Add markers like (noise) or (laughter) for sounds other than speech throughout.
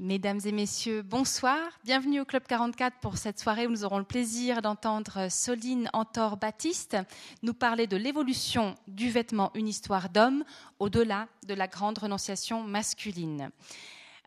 Mesdames et messieurs, bonsoir. Bienvenue au Club 44 pour cette soirée où nous aurons le plaisir d'entendre Soline Antor-Baptiste nous parler de l'évolution du vêtement Une histoire d'homme au-delà de la grande renonciation masculine.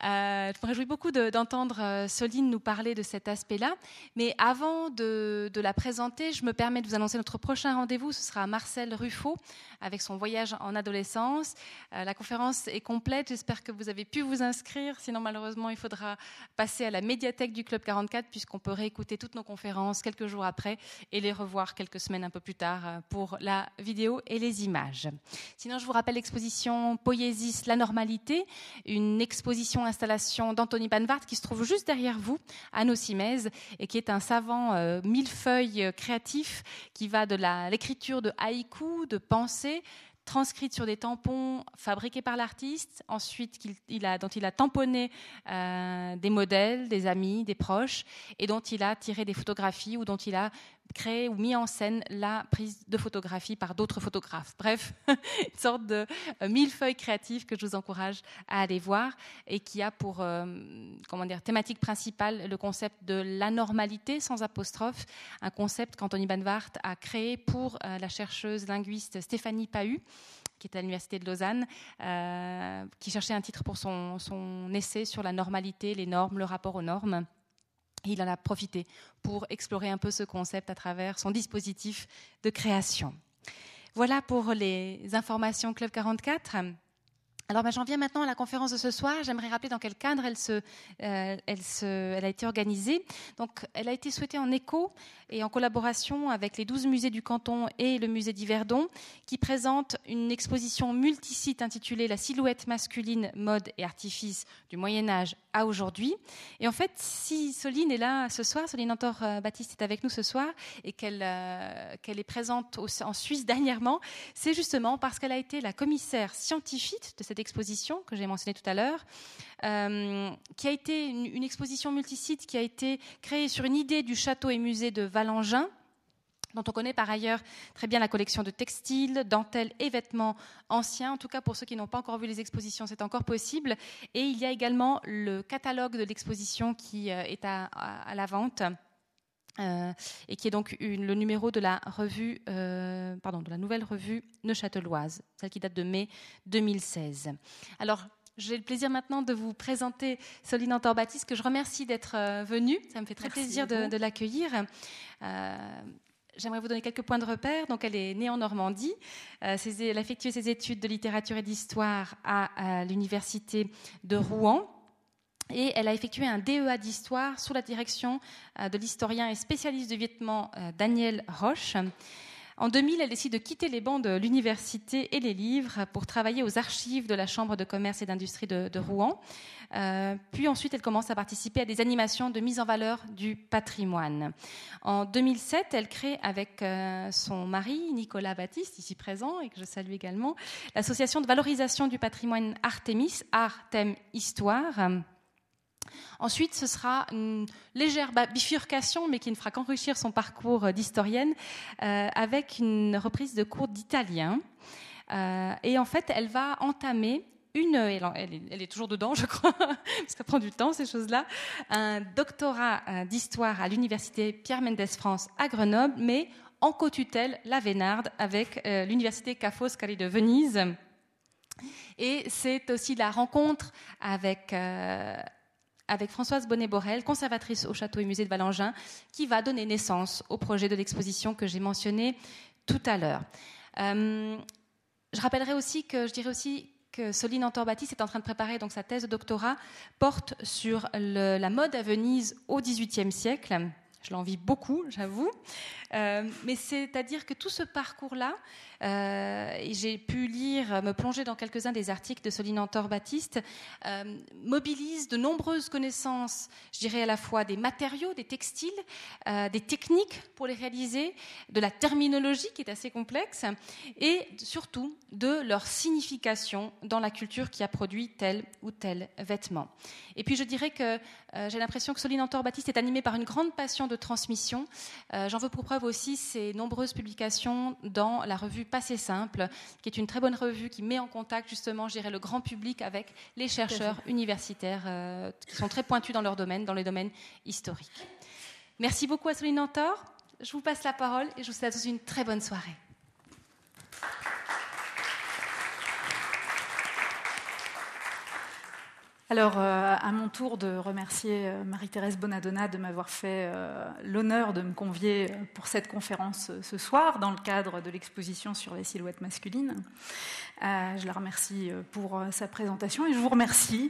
Euh, je me réjouis beaucoup d'entendre euh, Soline nous parler de cet aspect-là. Mais avant de, la présenter, je me permets de vous annoncer notre prochain rendez-vous. Ce sera Marcel Ruffo avec son voyage en adolescence. Euh, la conférence est complète. J'espère que vous avez pu vous inscrire. Sinon, malheureusement, il faudra passer à la médiathèque du Club 44 puisqu'on peut réécouter toutes nos conférences quelques jours après et les revoir quelques semaines un peu plus tard pour la vidéo et les images. Sinon, je vous rappelle l'exposition Poiesis, la normalité, une exposition installation d'Anthony Banvart qui se trouve juste derrière vous, à Nocimez, et qui est un savant euh, millefeuille créatif qui va de l'écriture de haïku, de pensée, transcrite sur des tampons fabriqués par l'artiste, ensuite dont il a tamponné euh, des modèles, des amis, des proches, et dont il a tiré des photographies ou dont il a créé ou mis en scène la prise de photographie par d'autres photographes. Bref, (laughs) une sorte de euh, millefeuille créative que je vous encourage à aller voir et qui a pour euh, comment dire, thématique principale le concept de l'anormalité sans apostrophe, un concept qu'Anthony Banvart a créé pour euh, la chercheuse linguiste Stéphanie Pahu qui est à l'Université de Lausanne, qui cherchait un titre pour son, son essai sur la normalité, les normes, le rapport aux normes il en a profité pour explorer un peu ce concept à travers son dispositif de création. Voilà pour les informations Club 44. Alors j'en viens maintenant à la conférence de ce soir. J'aimerais rappeler dans quel cadre elle, se, euh, elle, se, elle, a été organisée. Donc, elle a été souhaitée en écho et en collaboration avec les 12 musées du canton et le musée d'Yverdon, qui présente une exposition multisite intitulée La silhouette masculine, mode et artifice du Moyen Âge à aujourd'hui. Et en fait, si Soline est là ce soir, Soline Antor-Baptiste est avec nous ce soir et qu'elle euh, est présente en Suisse dernièrement, c'est justement parce qu'elle a été la commissaire scientifique de cette exposition que j'ai mentionnée tout à l'heure, euh, qui a été une, exposition multisite qui a été créée sur une idée du château et musée de Valangin dont on connaît par ailleurs très bien la collection de textiles, dentelles et vêtements anciens. En tout cas, pour ceux qui n'ont pas encore vu les expositions, c'est encore possible. Et il y a également le catalogue de l'exposition qui euh, est à, la vente. Euh, et qui est donc le numéro de la revue, euh, pardon, de la nouvelle revue Neuchâteloise, celle qui date de mai 2016. Alors, j'ai le plaisir maintenant de vous présenter Soline Antor-Baptiste, que je remercie d'être euh, venue. Ça me fait très plaisir de, l'accueillir. J'aimerais vous donner quelques points de repère. Donc, elle est née en Normandie. elle a effectué ses études de littérature et d'histoire à l'université de Rouen et elle a effectué un DEA d'histoire sous la direction euh, de l'historien et spécialiste du vêtement euh, Daniel Roche. En 2000, elle décide de quitter les bancs de l'université et les livres pour travailler aux archives de la Chambre de commerce et d'industrie de, Rouen. Euh, puis ensuite, elle commence à participer à des animations de mise en valeur du patrimoine. En 2007, elle crée avec son mari, Nicolas Baptiste, ici présent, et que je salue également, l'association de valorisation du patrimoine Artemis, Art, Thème, Histoire Ensuite, ce sera une légère bifurcation, mais qui ne fera qu'enrichir son parcours d'historienne, euh, avec une reprise de cours d'italien. Euh, et en fait, elle va entamer une, elle, est, toujours dedans, (laughs) je crois, parce que ça prend du temps ces choses-là, un doctorat euh, d'histoire à l'université Pierre Mendès France à Grenoble, mais en co-tutelle la Vénarde avec l'université Ca' Foscari de Venise. Et c'est aussi la rencontre avec avec Françoise Bonnet-Borel, conservatrice au château et musée de Valangin, qui va donner naissance au projet de l'exposition que j'ai mentionné tout à l'heure. Euh, je rappellerai aussi que je dirais aussi que Soline Antor-Baptiste est en train de préparer donc sa thèse de doctorat porte sur la mode à Venise au XVIIIe siècle. Je l'envie beaucoup, j'avoue. Euh, mais c'est-à-dire que tout ce parcours-là, euh, j'ai pu lire, me plonger dans quelques-uns des articles de Soline Antor-Baptiste, euh, mobilise de nombreuses connaissances, je dirais à la fois des matériaux, des textiles, des techniques pour les réaliser, de la terminologie qui est assez complexe, et surtout de leur signification dans la culture qui a produit tel ou tel vêtement. Et puis je dirais que j'ai l'impression que Soline Antor-Baptiste est animée par une grande passion de transmission. Euh, j'en veux pour preuve aussi ces nombreuses publications dans la revue Passé Simple, qui est une très bonne revue qui met en contact justement, je le grand public avec les chercheurs universitaires euh, qui sont très pointus dans leur domaine, dans les domaines historiques. Merci beaucoup à Soline Nantor. Je vous passe la parole et je vous souhaite une très bonne soirée. Alors, euh, à mon tour de remercier euh, Marie-Thérèse Bonadonna de m'avoir fait euh, l'honneur de me convier pour cette conférence ce soir dans le cadre de l'exposition sur les silhouettes masculines. je la remercie pour sa présentation et je vous remercie,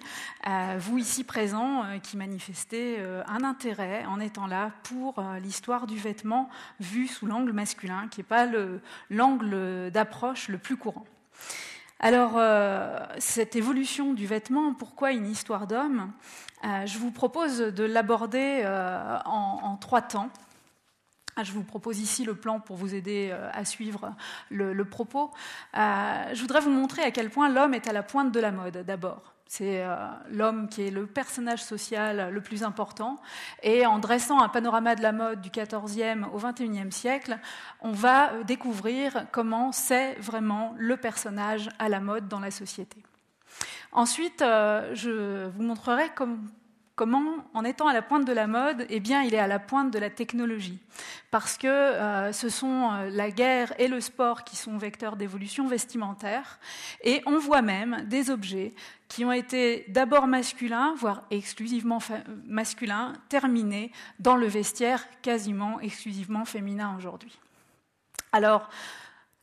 vous ici présents, qui manifestez un intérêt en étant là pour l'histoire du vêtement vu sous l'angle masculin, qui n'est pas l'angle d'approche le plus courant. Alors, euh, cette évolution du vêtement, pourquoi une histoire d'homme euh, Je vous propose de l'aborder euh, en, trois temps. Je vous propose ici le plan pour vous aider à suivre le propos. je voudrais vous montrer à quel point l'homme est à la pointe de la mode, d'abord. C'est euh, l'homme qui est le personnage social le plus important. Et en dressant un panorama de la mode du XIVe au XXIe siècle, on va euh, découvrir comment c'est vraiment le personnage à la mode dans la société. Ensuite, euh, je vous montrerai comment, en étant à la pointe de la mode, eh bien, il est à la pointe de la technologie. Parce que ce sont la guerre et le sport qui sont vecteurs d'évolution vestimentaire. Et on voit même des objets qui ont été d'abord masculins, voire exclusivement masculins, terminés dans le vestiaire quasiment exclusivement féminin aujourd'hui. Alors,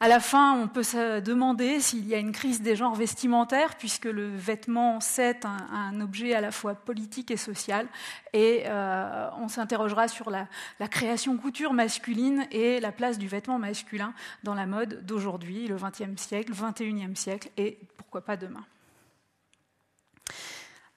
à la fin, on peut se demander s'il y a une crise des genres vestimentaires, puisque le vêtement, c'est un, objet à la fois politique et social, et euh, on s'interrogera sur la, création couture masculine et la place du vêtement masculin dans la mode d'aujourd'hui, le XXe siècle, XXIe siècle, et pourquoi pas demain.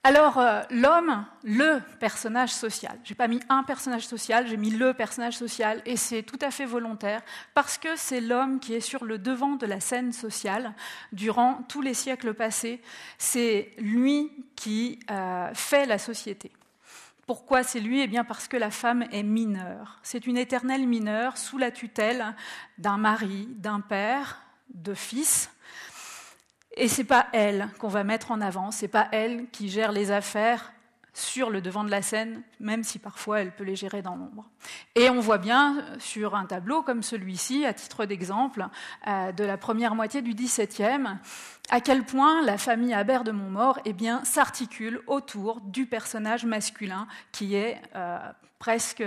Alors, euh, l'homme, le personnage social. J'ai pas mis un personnage social, j'ai mis le personnage social, et c'est tout à fait volontaire, parce que c'est l'homme qui est sur le devant de la scène sociale durant tous les siècles passés. C'est lui qui euh, fait la société. Pourquoi c'est lui? Eh bien parce que la femme est mineure. C'est une éternelle mineure sous la tutelle d'un mari, d'un père, de fils, et c'est pas elle qu'on va mettre en avant, c'est pas elle qui gère les affaires sur le devant de la scène, même si parfois elle peut les gérer dans l'ombre. Et on voit bien sur un tableau comme celui-ci, à titre d'exemple, euh, de la première moitié du XVIIe, à quel point la famille Habert de Montmort eh s'articule autour du personnage masculin qui est euh, presque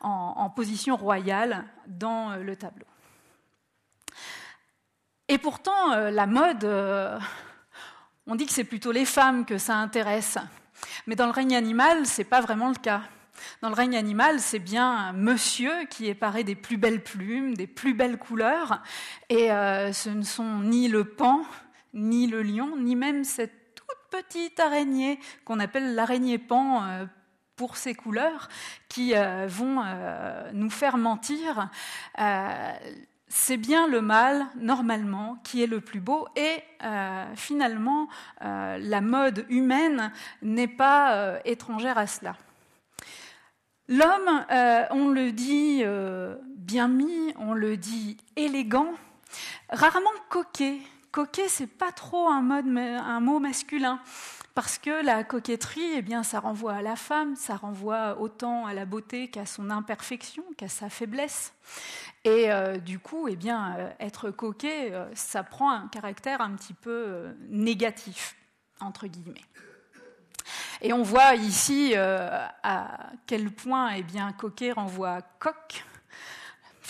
en, position royale dans euh, le tableau. Et pourtant, euh, la mode, euh, on dit que c'est plutôt les femmes que ça intéresse. Mais dans le règne animal, ce n'est pas vraiment le cas. Dans le règne animal, c'est bien un monsieur qui est paré des plus belles plumes, des plus belles couleurs, et euh, ce ne sont ni le pan, ni le lion, ni même cette toute petite araignée qu'on appelle l'araignée pan pour ses couleurs, qui vont nous faire mentir c'est bien le mâle, normalement, qui est le plus beau. Et euh, finalement, euh, la mode humaine n'est pas euh, étrangère à cela. L'homme, on le dit bien mis, on le dit élégant, rarement coquet. Coquet, c'est pas trop un, un mot masculin. Parce que la coquetterie, eh bien, ça renvoie à la femme, ça renvoie autant à la beauté qu'à son imperfection, qu'à sa faiblesse. Et euh, du coup, eh bien, euh, être coquet, euh, ça prend un caractère un petit peu négatif, entre guillemets. Et on voit ici à quel point eh bien, coquet renvoie à coq,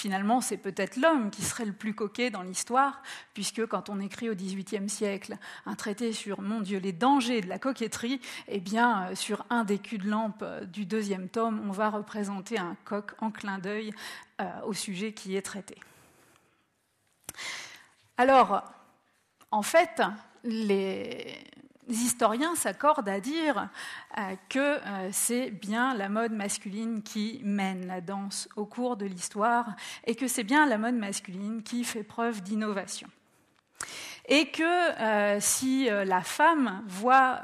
finalement, c'est peut-être l'homme qui serait le plus coquet dans l'histoire, puisque quand on écrit au XVIIIe siècle un traité sur, mon Dieu, les dangers de la coquetterie, eh bien, euh, sur un des culs de lampe euh, du deuxième tome, on va représenter un coq en clin d'œil euh, au sujet qui est traité. Alors, en fait, les, les historiens s'accordent à dire euh, que euh, c'est bien la mode masculine qui mène la danse au cours de l'histoire et que c'est bien la mode masculine qui fait preuve d'innovation. et que si la femme voit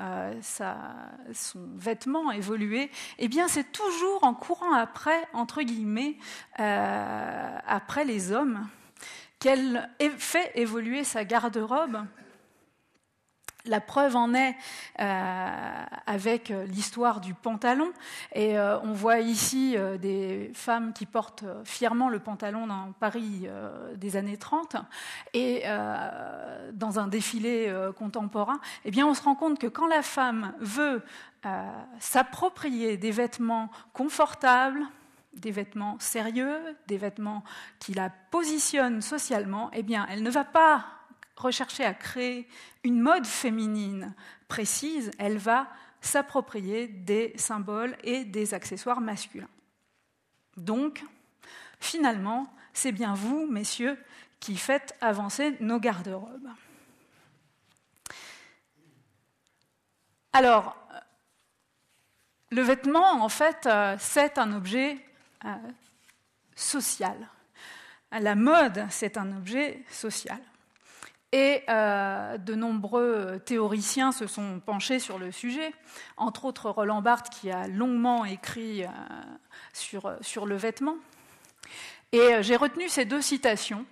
son vêtement évoluer, eh bien c'est toujours en courant après, entre guillemets, après les hommes, qu'elle fait évoluer sa garde-robe la preuve en est euh, avec l'histoire du pantalon. Et euh, on voit ici euh, des femmes qui portent fièrement le pantalon dans Paris des années 30. Et dans un défilé contemporain, eh bien, on se rend compte que quand la femme veut s'approprier des vêtements confortables, des vêtements sérieux, des vêtements qui la positionnent socialement, eh bien, elle ne va pas rechercher à créer une mode féminine précise, elle va s'approprier des symboles et des accessoires masculins. Donc, finalement, c'est bien vous, messieurs, qui faites avancer nos garde-robes. Alors, le vêtement, en fait, euh, c'est un objet euh, social. La mode, c'est un objet social. Et euh, de nombreux théoriciens se sont penchés sur le sujet, entre autres Roland Barthes qui a longuement écrit euh, sur, sur, le vêtement. Et euh, j'ai retenu ces deux citations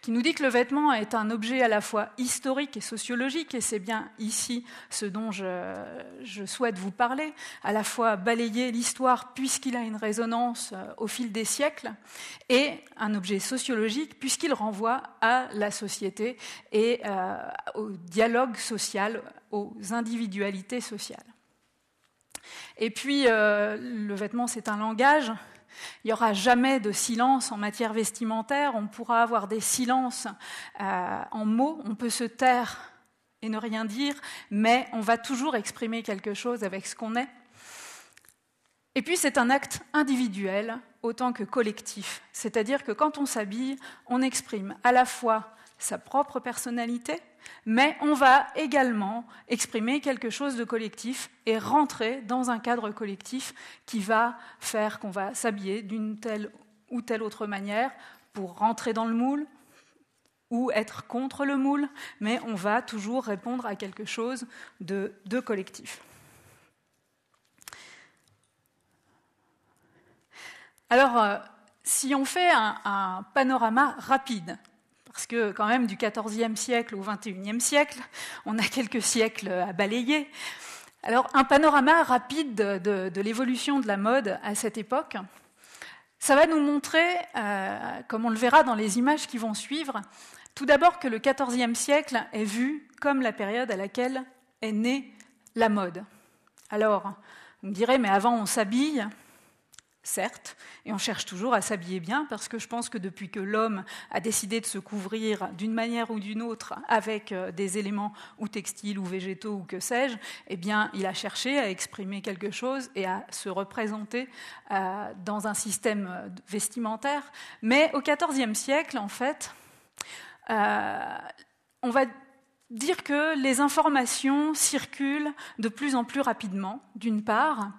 qui nous dit que le vêtement est un objet à la fois historique et sociologique, et c'est bien ici ce dont je, souhaite vous parler, à la fois balayer l'histoire puisqu'il a une résonance euh, au fil des siècles, et un objet sociologique puisqu'il renvoie à la société et euh, au dialogue social, aux individualités sociales. Et puis, euh, le vêtement, c'est un langage, il n'y aura jamais de silence en matière vestimentaire, on pourra avoir des silences euh, en mots, on peut se taire et ne rien dire, mais on va toujours exprimer quelque chose avec ce qu'on est. Et puis c'est un acte individuel autant que collectif, c'est-à-dire que quand on s'habille, on exprime à la fois sa propre personnalité, mais on va également exprimer quelque chose de collectif et rentrer dans un cadre collectif qui va faire qu'on va s'habiller d'une telle ou telle autre manière pour rentrer dans le moule ou être contre le moule, mais on va toujours répondre à quelque chose de, collectif. Alors, euh, si on fait un panorama rapide parce que quand même du XIVe siècle au XXIe siècle, on a quelques siècles à balayer. Alors un panorama rapide de, l'évolution de la mode à cette époque, ça va nous montrer, euh, comme on le verra dans les images qui vont suivre, tout d'abord que le XIVe siècle est vu comme la période à laquelle est née la mode. Alors, vous me direz, mais avant on s'habille, certes, et on cherche toujours à s'habiller bien, parce que je pense que depuis que l'homme a décidé de se couvrir d'une manière ou d'une autre avec euh, des éléments ou textiles ou végétaux ou que sais-je, eh bien, il a cherché à exprimer quelque chose et à se représenter euh, dans un système euh, vestimentaire. Mais au XIVe siècle, en fait, on va dire que les informations circulent de plus en plus rapidement, d'une part,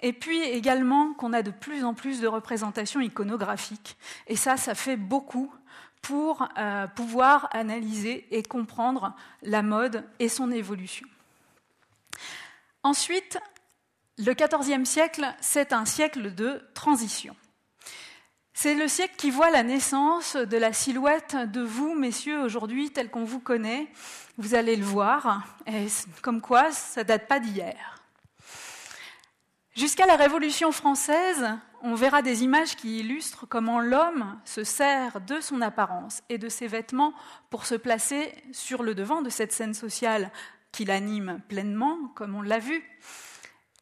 et puis également qu'on a de plus en plus de représentations iconographiques. Et ça, ça fait beaucoup pour euh, pouvoir analyser et comprendre la mode et son évolution. Ensuite, le XIVe siècle, c'est un siècle de transition. C'est le siècle qui voit la naissance de la silhouette de vous, messieurs, aujourd'hui, telle qu'on vous connaît. Vous allez le voir, comme quoi ça date pas d'hier. Jusqu'à la Révolution française, on verra des images qui illustrent comment l'homme se sert de son apparence et de ses vêtements pour se placer sur le devant de cette scène sociale qui l'anime pleinement, comme on l'a vu.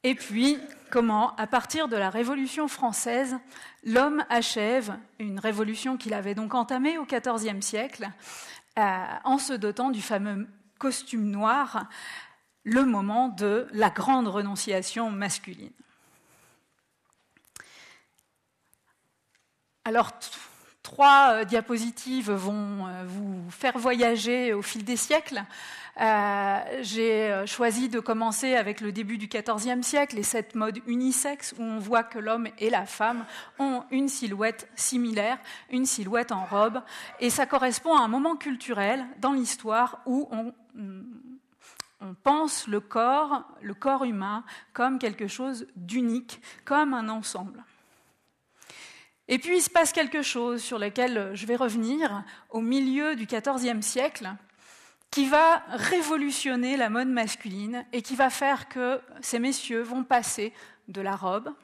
Et puis, comment, à partir de la Révolution française, l'homme achève une révolution qu'il avait donc entamée au XIVe siècle, euh, en se dotant du fameux costume noir, le moment de la grande renonciation masculine. Alors, Trois diapositives vont vous faire voyager au fil des siècles. J'ai choisi de commencer avec le début du XIVe siècle et cette mode unisexe où on voit que l'homme et la femme ont une silhouette similaire, une silhouette en robe. Et ça correspond à un moment culturel dans l'histoire où on on pense le corps, le corps humain, comme quelque chose d'unique, comme un ensemble. Et puis il se passe quelque chose sur lequel je vais revenir au milieu du XIVe siècle, qui va révolutionner la mode masculine et qui va faire que ces messieurs vont passer de la robe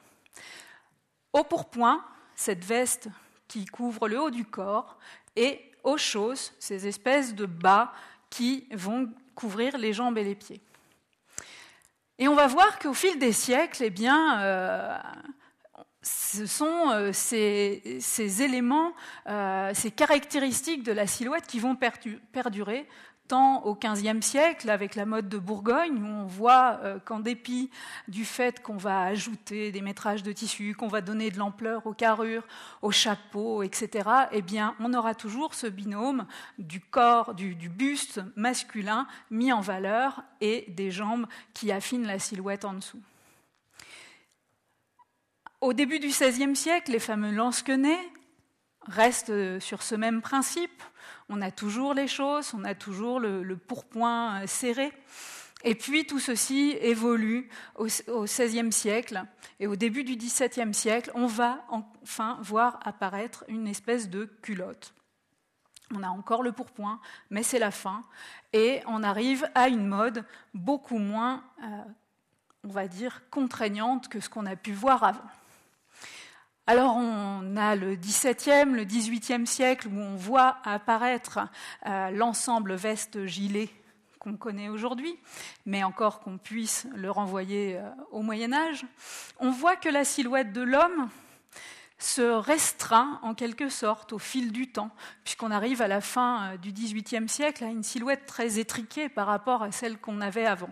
au pourpoint, cette veste qui couvre le haut du corps, et aux choses, ces espèces de bas qui vont couvrir les jambes et les pieds. Et on va voir qu'au fil des siècles, eh bien, euh, ce sont euh, ces, éléments, euh, ces caractéristiques de la silhouette qui vont perdurer au XVe siècle, avec la mode de Bourgogne, où on voit euh, qu'en dépit du fait qu'on va ajouter des métrages de tissu, qu'on va donner de l'ampleur aux carrures, aux chapeaux, etc., eh bien, on aura toujours ce binôme du corps, du buste masculin mis en valeur et des jambes qui affinent la silhouette en dessous. Au début du XVIe siècle, les fameux lansquenets restent sur ce même principe on a toujours les choses, on a toujours le, pourpoint euh, serré. Et puis tout ceci évolue au, XVIe siècle et au début du XVIIe siècle, on va enfin voir apparaître une espèce de culotte. On a encore le pourpoint, mais c'est la fin, et on arrive à une mode beaucoup moins, euh, on va dire, contraignante que ce qu'on a pu voir avant. Alors on a le XVIIe, le XVIIIe siècle où on voit apparaître euh, l'ensemble veste-gilet qu'on connaît aujourd'hui, mais encore qu'on puisse le renvoyer euh, au Moyen Âge. On voit que la silhouette de l'homme se restreint en quelque sorte au fil du temps, puisqu'on arrive à la fin euh, du XVIIIe siècle à une silhouette très étriquée par rapport à celle qu'on avait avant.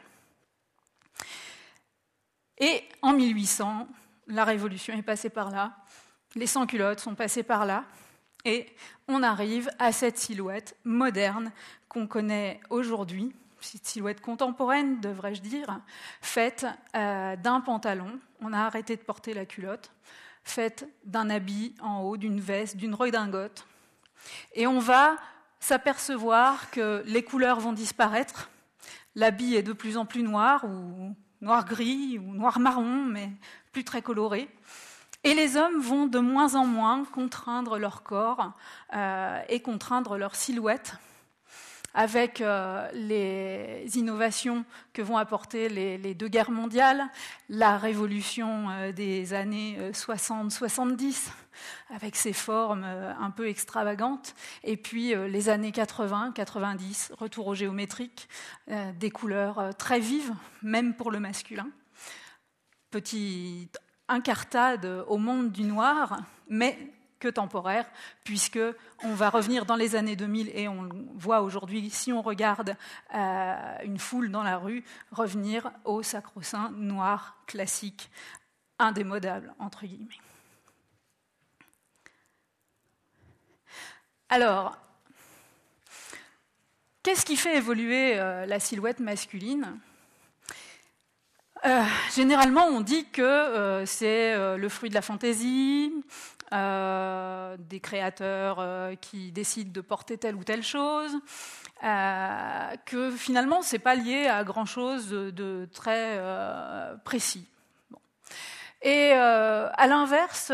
Et en 1800, la Révolution est passée par là, les sans-culottes sont passés par là, et on arrive à cette silhouette moderne qu'on connaît aujourd'hui, cette silhouette contemporaine, devrais-je dire, faite euh, d'un pantalon, on a arrêté de porter la culotte, faite d'un habit en haut, d'une veste, d'une redingote, et on va s'apercevoir que les couleurs vont disparaître, l'habit est de plus en plus noir, ou noir-gris, ou noir-marron, mais plus très coloré. Et les hommes vont de moins en moins contraindre leur corps euh, et contraindre leur silhouette avec euh, les innovations que vont apporter les, deux guerres mondiales, la révolution euh, des années 60-70 avec ses formes un peu extravagantes, et puis les années 80-90, retour au géométrique, des couleurs très vives, même pour le masculin. Petite incartade au monde du noir, mais que temporaire, puisque on va revenir dans les années 2000 et on voit aujourd'hui, si on regarde euh, une foule dans la rue, revenir au sacro-saint noir classique, indémodable entre guillemets. Alors, qu'est-ce qui fait évoluer euh, la silhouette masculine? Euh, généralement, on dit que euh, c'est euh, le fruit de la fantaisie, des créateurs qui décident de porter telle ou telle chose, que finalement, c'est pas lié à grand chose de, très précis. Et à l'inverse,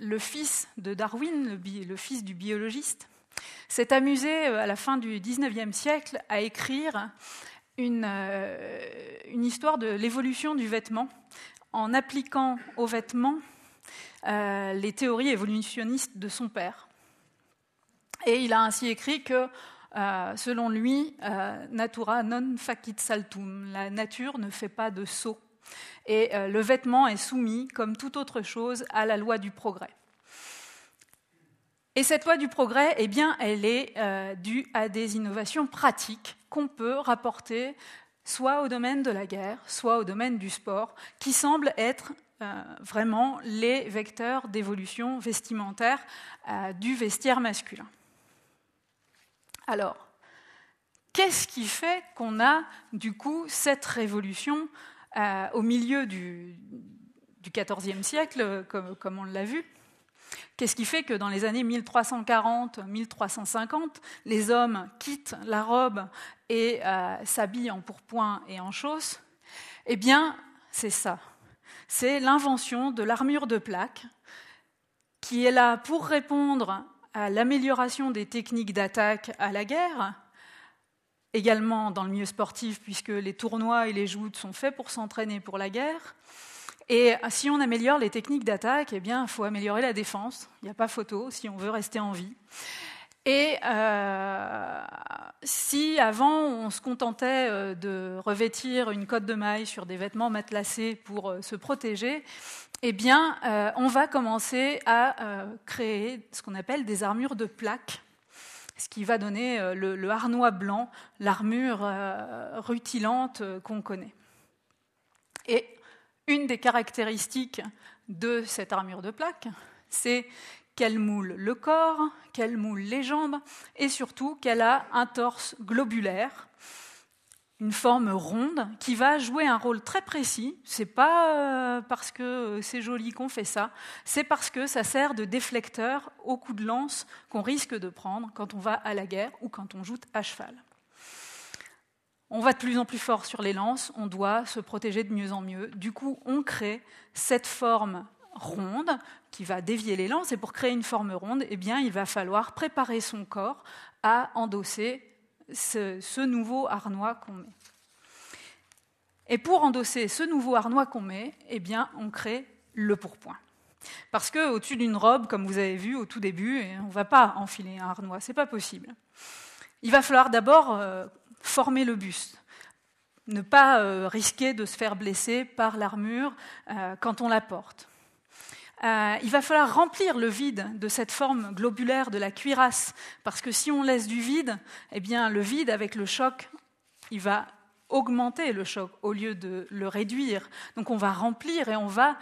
le fils de Darwin, le, fils du biologiste, s'est amusé à la fin du XIXe siècle à écrire euh, une, histoire de l'évolution du vêtement en appliquant au vêtement euh, les théories évolutionnistes de son père. Et il a ainsi écrit que, euh, selon lui, natura non facit saltum, la nature ne fait pas de saut. Et le vêtement est soumis, comme toute autre chose, à la loi du progrès. Et cette loi du progrès, eh bien, elle est due à des innovations pratiques qu'on peut rapporter soit au domaine de la guerre, soit au domaine du sport, qui semblent être euh, vraiment les vecteurs d'évolution vestimentaire euh, du vestiaire masculin. Alors, qu'est-ce qui fait qu'on a du coup cette révolution euh, au milieu du, XIVe siècle, comme on l'a vu? Qu'est-ce qui fait que dans les années 1340-1350, les hommes quittent la robe et euh, s'habillent en pourpoint et en chausses Eh bien, c'est ça. C'est l'invention de l'armure de plaque qui est là pour répondre à l'amélioration des techniques d'attaque à la guerre, également dans le milieu sportif, puisque les tournois et les joutes sont faits pour s'entraîner pour la guerre, et si on améliore les techniques d'attaque, eh bien, il faut améliorer la défense. Il n'y a pas photo si on veut rester en vie. Et euh, si avant on se contentait euh, de revêtir une cotte de maille sur des vêtements matelassés pour euh, se protéger, eh bien, on va commencer à créer ce qu'on appelle des armures de plaques, ce qui va donner le, le harnois blanc, l'armure rutilante qu'on connaît. Et une des caractéristiques de cette armure de plaque, c'est qu'elle moule le corps, qu'elle moule les jambes et surtout qu'elle a un torse globulaire, une forme ronde qui va jouer un rôle très précis. C'est pas euh, parce que c'est joli qu'on fait ça, c'est parce que ça sert de déflecteur au coup de lance qu'on risque de prendre quand on va à la guerre ou quand on joute à cheval. On va de plus en plus fort sur les lances, on doit se protéger de mieux en mieux. Du coup, on crée cette forme ronde qui va dévier les lances. Et pour créer une forme ronde, eh bien, il va falloir préparer son corps à endosser ce, nouveau harnois qu'on met. Et pour endosser ce nouveau harnois qu'on met, eh bien, on crée le pourpoint. Parce qu'au-dessus d'une robe, comme vous avez vu au tout début, on ne va pas enfiler un harnois, c'est pas possible. Il va falloir d'abord euh, former le buste, ne pas euh, risquer de se faire blesser par l'armure euh, quand on la porte. Euh, il va falloir remplir le vide de cette forme globulaire de la cuirasse, parce que si on laisse du vide, eh bien le vide avec le choc, il va augmenter le choc au lieu de le réduire. Donc on va remplir et on va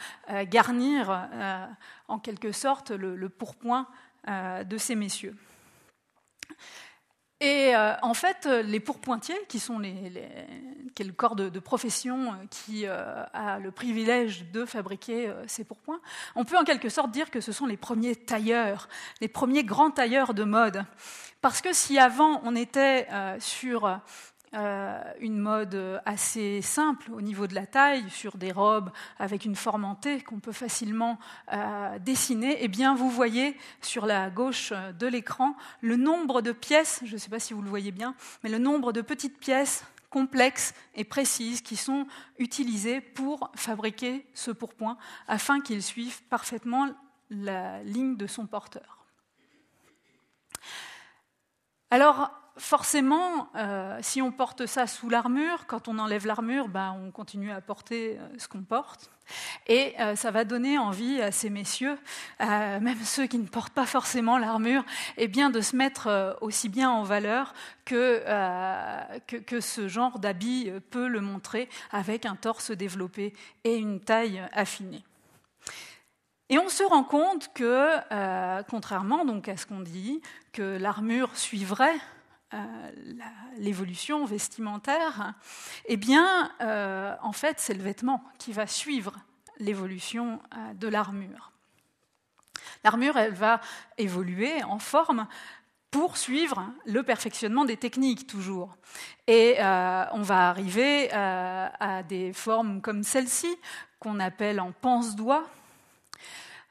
garnir en quelque sorte le pourpoint de ces messieurs. Et euh, en fait, les pourpointiers, qui sont les, qui est le corps de, profession euh, qui euh, a le privilège de fabriquer ces pourpoints, on peut en quelque sorte dire que ce sont les premiers tailleurs, les premiers grands tailleurs de mode. Parce que si avant on était sur euh, une mode assez simple au niveau de la taille, sur des robes avec une forme en T qu'on peut facilement euh, dessiner, eh bien vous voyez sur la gauche de l'écran le nombre de pièces, je ne sais pas si vous le voyez bien, mais le nombre de petites pièces complexes et précises qui sont utilisées pour fabriquer ce pourpoint afin qu'il suive parfaitement la ligne de son porteur. Alors, forcément, euh, si on porte ça sous l'armure, quand on enlève l'armure, ben, on continue à porter euh, ce qu'on porte. Et euh, ça va donner envie à ces messieurs, même ceux qui ne portent pas forcément l'armure, eh bien de se mettre aussi bien en valeur que, que, ce genre d'habit peut le montrer avec un torse développé et une taille affinée. Et on se rend compte que, contrairement donc à ce qu'on dit, que l'armure suivrait l'évolution vestimentaire, eh bien, euh, en fait, c'est le vêtement qui va suivre l'évolution euh, de l'armure. L'armure, va évoluer en forme pour suivre le perfectionnement des techniques toujours. Et on va arriver à des formes comme celle-ci, qu'on appelle en pense-doigt,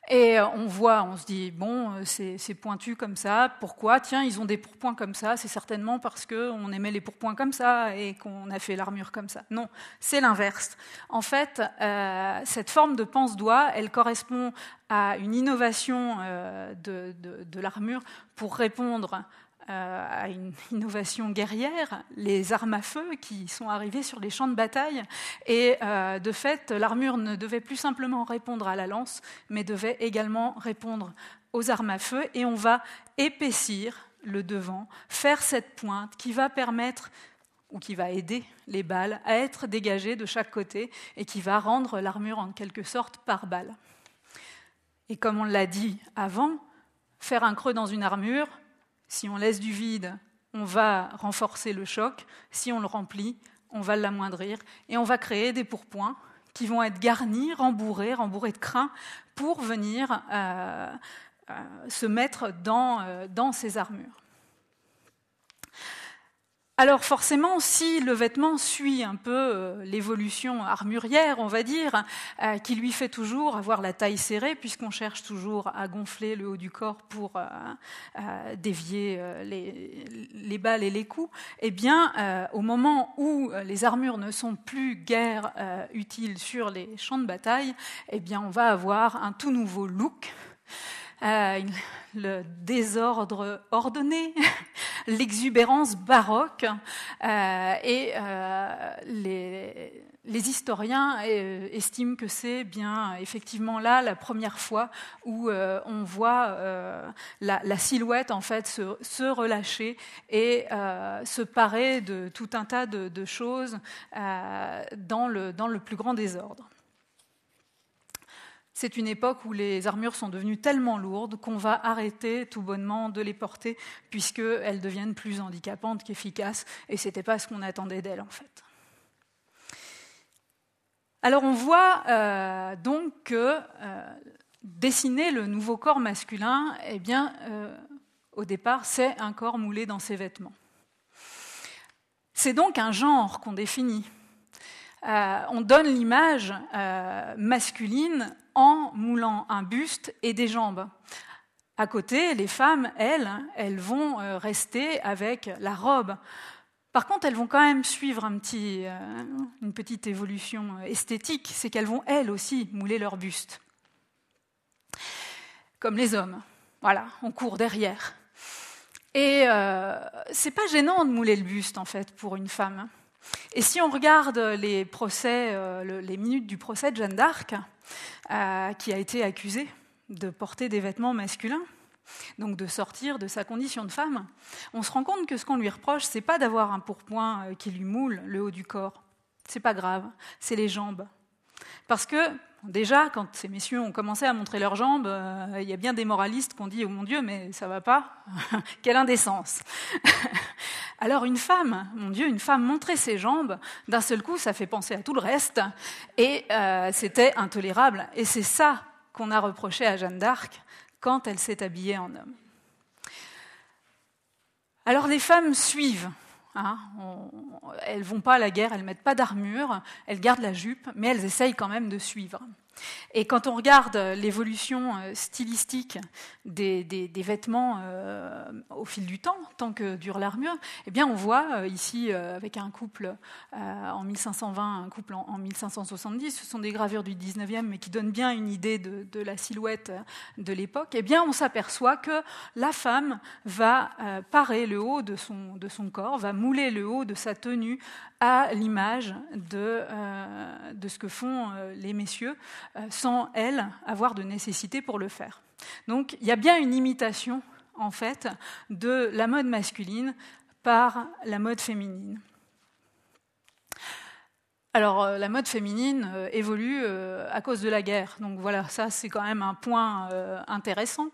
et euh, on voit, on se dit, bon, euh, c'est pointu comme ça, pourquoi? Tiens, ils ont des pourpoints comme ça, c'est certainement parce qu'on aimait les pourpoints comme ça et qu'on a fait l'armure comme ça. Non, c'est l'inverse. En fait, euh, cette forme de pense-doigt, elle correspond à une innovation de, de l'armure pour répondre euh, à une (laughs) innovation guerrière, les armes à feu qui sont arrivées sur les champs de bataille. Et euh, de fait, l'armure ne devait plus simplement répondre à la lance, mais devait également répondre aux armes à feu. Et on va épaissir le devant, faire cette pointe qui va permettre ou qui va aider les balles à être dégagées de chaque côté et qui va rendre l'armure en quelque sorte par balle. Et comme on l'a dit avant, faire un creux dans une armure, si on laisse du vide, on va renforcer le choc, si on le remplit, on va l'amoindrir, et on va créer des pourpoints qui vont être garnis, rembourrés, rembourrés de crin, pour venir euh, euh, se mettre dans, euh, dans ces armures. Alors forcément, si le vêtement suit un peu euh, l'évolution armurière, on va dire, euh, qui lui fait toujours avoir la taille serrée, puisqu'on cherche toujours à gonfler le haut du corps pour euh, dévier les, balles et les coups, eh bien, au moment où les armures ne sont plus guère utiles sur les champs de bataille, eh bien, on va avoir un tout nouveau look. Le désordre ordonné, (laughs) l'exubérance baroque. Euh, et euh, les, historiens euh, estiment que c'est bien effectivement là la première fois où on voit la, silhouette en fait se, relâcher et se parer de tout un tas de, choses dans le plus grand désordre. C'est une époque où les armures sont devenues tellement lourdes qu'on va arrêter tout bonnement de les porter puisqu'elles deviennent plus handicapantes qu'efficaces et ce n'était pas ce qu'on attendait d'elles en fait. Alors on voit euh, donc que euh, dessiner le nouveau corps masculin, eh bien, euh, au départ, c'est un corps moulé dans ses vêtements. C'est donc un genre qu'on définit. on donne l'image masculine en moulant un buste et des jambes. À côté, les femmes, elles, elles vont euh, rester avec la robe. Par contre, elles vont quand même suivre euh, une petite évolution esthétique, c'est qu'elles vont elles aussi mouler leur buste. Comme les hommes. Voilà, on court derrière. Et euh, c'est pas gênant de mouler le buste, en fait, pour une femme. Et si on regarde euh, les minutes du procès de Jeanne d'Arc, euh, qui a été accusée de porter des vêtements masculins, donc de sortir de sa condition de femme, on se rend compte que ce qu'on lui reproche, c'est pas d'avoir un pourpoint euh, qui lui moule le haut du corps. C'est pas grave, c'est les jambes. Parce que déjà, quand ces messieurs ont commencé à montrer leurs jambes, il y a bien des moralistes qui ont dit Oh mon Dieu, mais ça va pas (laughs) Quelle indécence (laughs) alors une femme, mon Dieu, une femme montrer ses jambes, d'un seul coup, ça fait penser à tout le reste, et euh, c'était intolérable. Et c'est ça qu'on a reproché à Jeanne d'Arc quand elle s'est habillée en homme. Alors les femmes suivent. Hein, elles vont pas à la guerre, elles mettent pas d'armure, elles gardent la jupe, mais elles essayent quand même de suivre. Et quand on regarde l'évolution euh, stylistique des, vêtements euh, au fil du temps, tant que dure l'armure, eh bien on voit euh, ici avec un couple en 1520, un couple en, 1570, ce sont des gravures du 19e, mais qui donnent bien une idée de, la silhouette de l'époque. Eh bien on s'aperçoit que la femme va parer le haut de son, de son corps, va mouler le haut de sa tenue à l'image de, de ce que font les messieurs euh, sans, elle, avoir de nécessité pour le faire. Donc il y a bien une imitation, en fait, de la mode masculine par la mode féminine. Alors, euh, la mode féminine euh, évolue à cause de la guerre. Donc voilà, ça c'est quand même un point intéressant.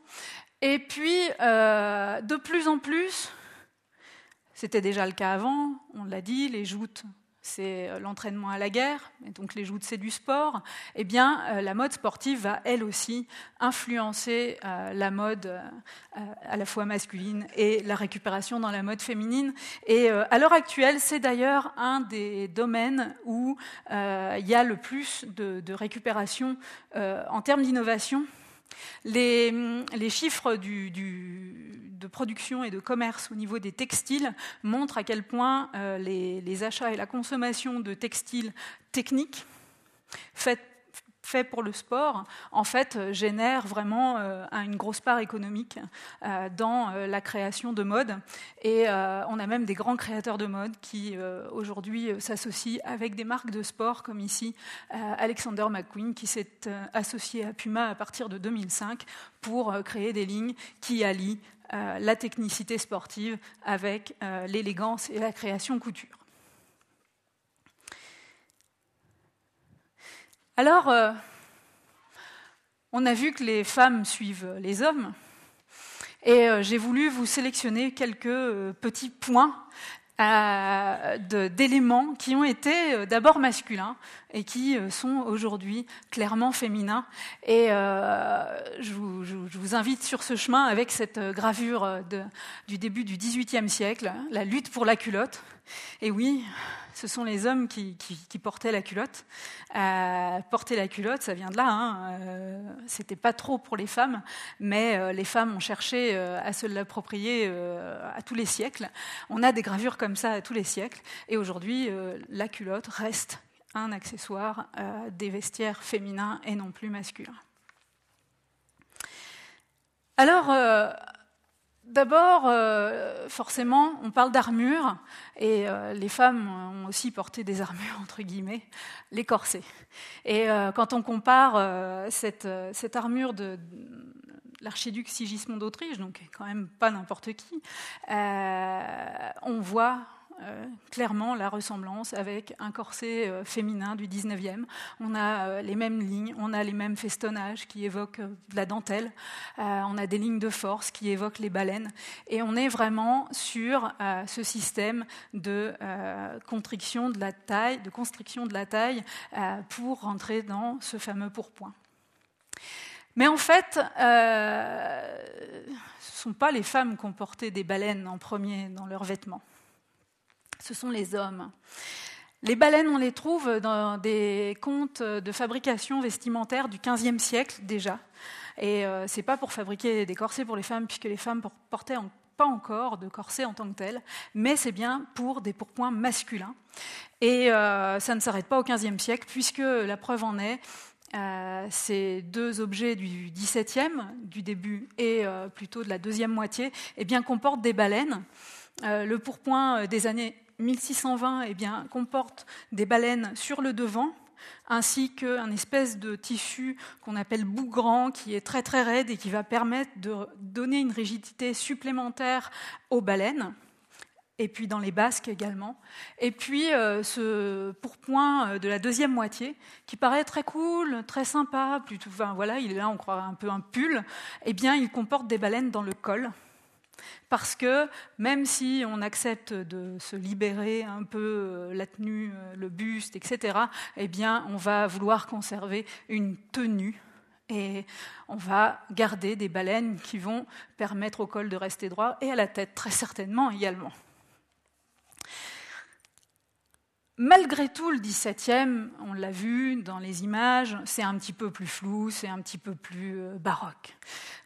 Et puis, de plus en plus, c'était déjà le cas avant, on l'a dit, les joutes c'est euh, l'entraînement à la guerre, et donc les joutes c'est du sport, eh bien euh, la mode sportive va elle aussi influencer euh, la mode à la fois masculine et la récupération dans la mode féminine. Et à l'heure actuelle, c'est d'ailleurs un des domaines où il y a le plus de, récupération en termes d'innovation. Les, chiffres de production et de commerce au niveau des textiles montrent à quel point euh, les, achats et la consommation de textiles techniques faits pour le sport, en fait, euh, génèrent vraiment euh, une grosse part économique dans la création de mode. Et on a même des grands créateurs de mode qui, aujourd'hui, s'associent avec des marques de sport, comme ici Alexander McQueen, qui s'est associé à Puma à partir de 2005 pour créer des lignes qui allient euh, la technicité sportive avec euh, l'élégance et la création couture. Alors, on a vu que les femmes suivent les hommes, et j'ai voulu vous sélectionner quelques petits points d'éléments qui ont été euh, d'abord masculins et qui euh, sont aujourd'hui clairement féminins. Et euh, je, vous, invite sur ce chemin avec cette gravure du début du XVIIIe siècle, la lutte pour la culotte. Et oui, ce sont les hommes qui, portaient la culotte. Euh, porter la culotte, ça vient de là. Hein. Euh, c'était pas trop pour les femmes, mais euh, les femmes ont cherché à se l'approprier à tous les siècles. On a des gravures comme ça à tous les siècles, et aujourd'hui, la culotte reste un accessoire des vestiaires féminins et non plus masculins. Alors, D'abord, euh, forcément, on parle d'armure, et euh, les femmes ont aussi porté des armures, entre guillemets, les corsets. Et euh, quand on compare cette, cette, armure de l'archiduc Sigismond d'Autriche, donc quand même pas n'importe qui, on voit euh, clairement la ressemblance avec un corset euh, féminin du 19e. On a euh, les mêmes lignes, on a les mêmes festonnages qui évoquent la dentelle, on a des lignes de force qui évoquent les baleines, et on est vraiment sur ce système de de la taille, de constriction de la taille pour rentrer dans ce fameux pourpoint. Mais en fait, ce ne sont pas les femmes qui ont porté des baleines en premier dans leurs vêtements ce sont les hommes. Les baleines, on les trouve dans des contes de fabrication vestimentaire du XVe siècle déjà. Et euh, ce n'est pas pour fabriquer des corsets pour les femmes, puisque les femmes portaient pas encore de corsets en tant que tel, mais c'est bien pour des pourpoints masculins. Et euh, ça ne s'arrête pas au XVe siècle, puisque la preuve en est, euh, ces deux objets du XVIIe, du début et plutôt de la deuxième moitié, eh bien, comportent des baleines. le pourpoint des années 1620 eh bien, comporte des baleines sur le devant, ainsi qu'un espèce de tissu qu'on appelle bougrant, qui est très très raide et qui va permettre de donner une rigidité supplémentaire aux baleines et puis dans les basques également. Et puis euh, ce pourpoint euh, de la deuxième moitié, qui paraît très cool, très sympa, plutôt, voilà, il est là, on croit un peu un pull, eh bien il comporte des baleines dans le col parce que même si on accepte de se libérer un peu euh, la tenue, euh, le buste, etc., eh bien, on va vouloir conserver une tenue et on va garder des baleines qui vont permettre au col de rester droit et à la tête très certainement également. Malgré tout, le 17e, on l'a vu dans les images, c'est un petit peu plus flou, c'est un petit peu plus euh, baroque.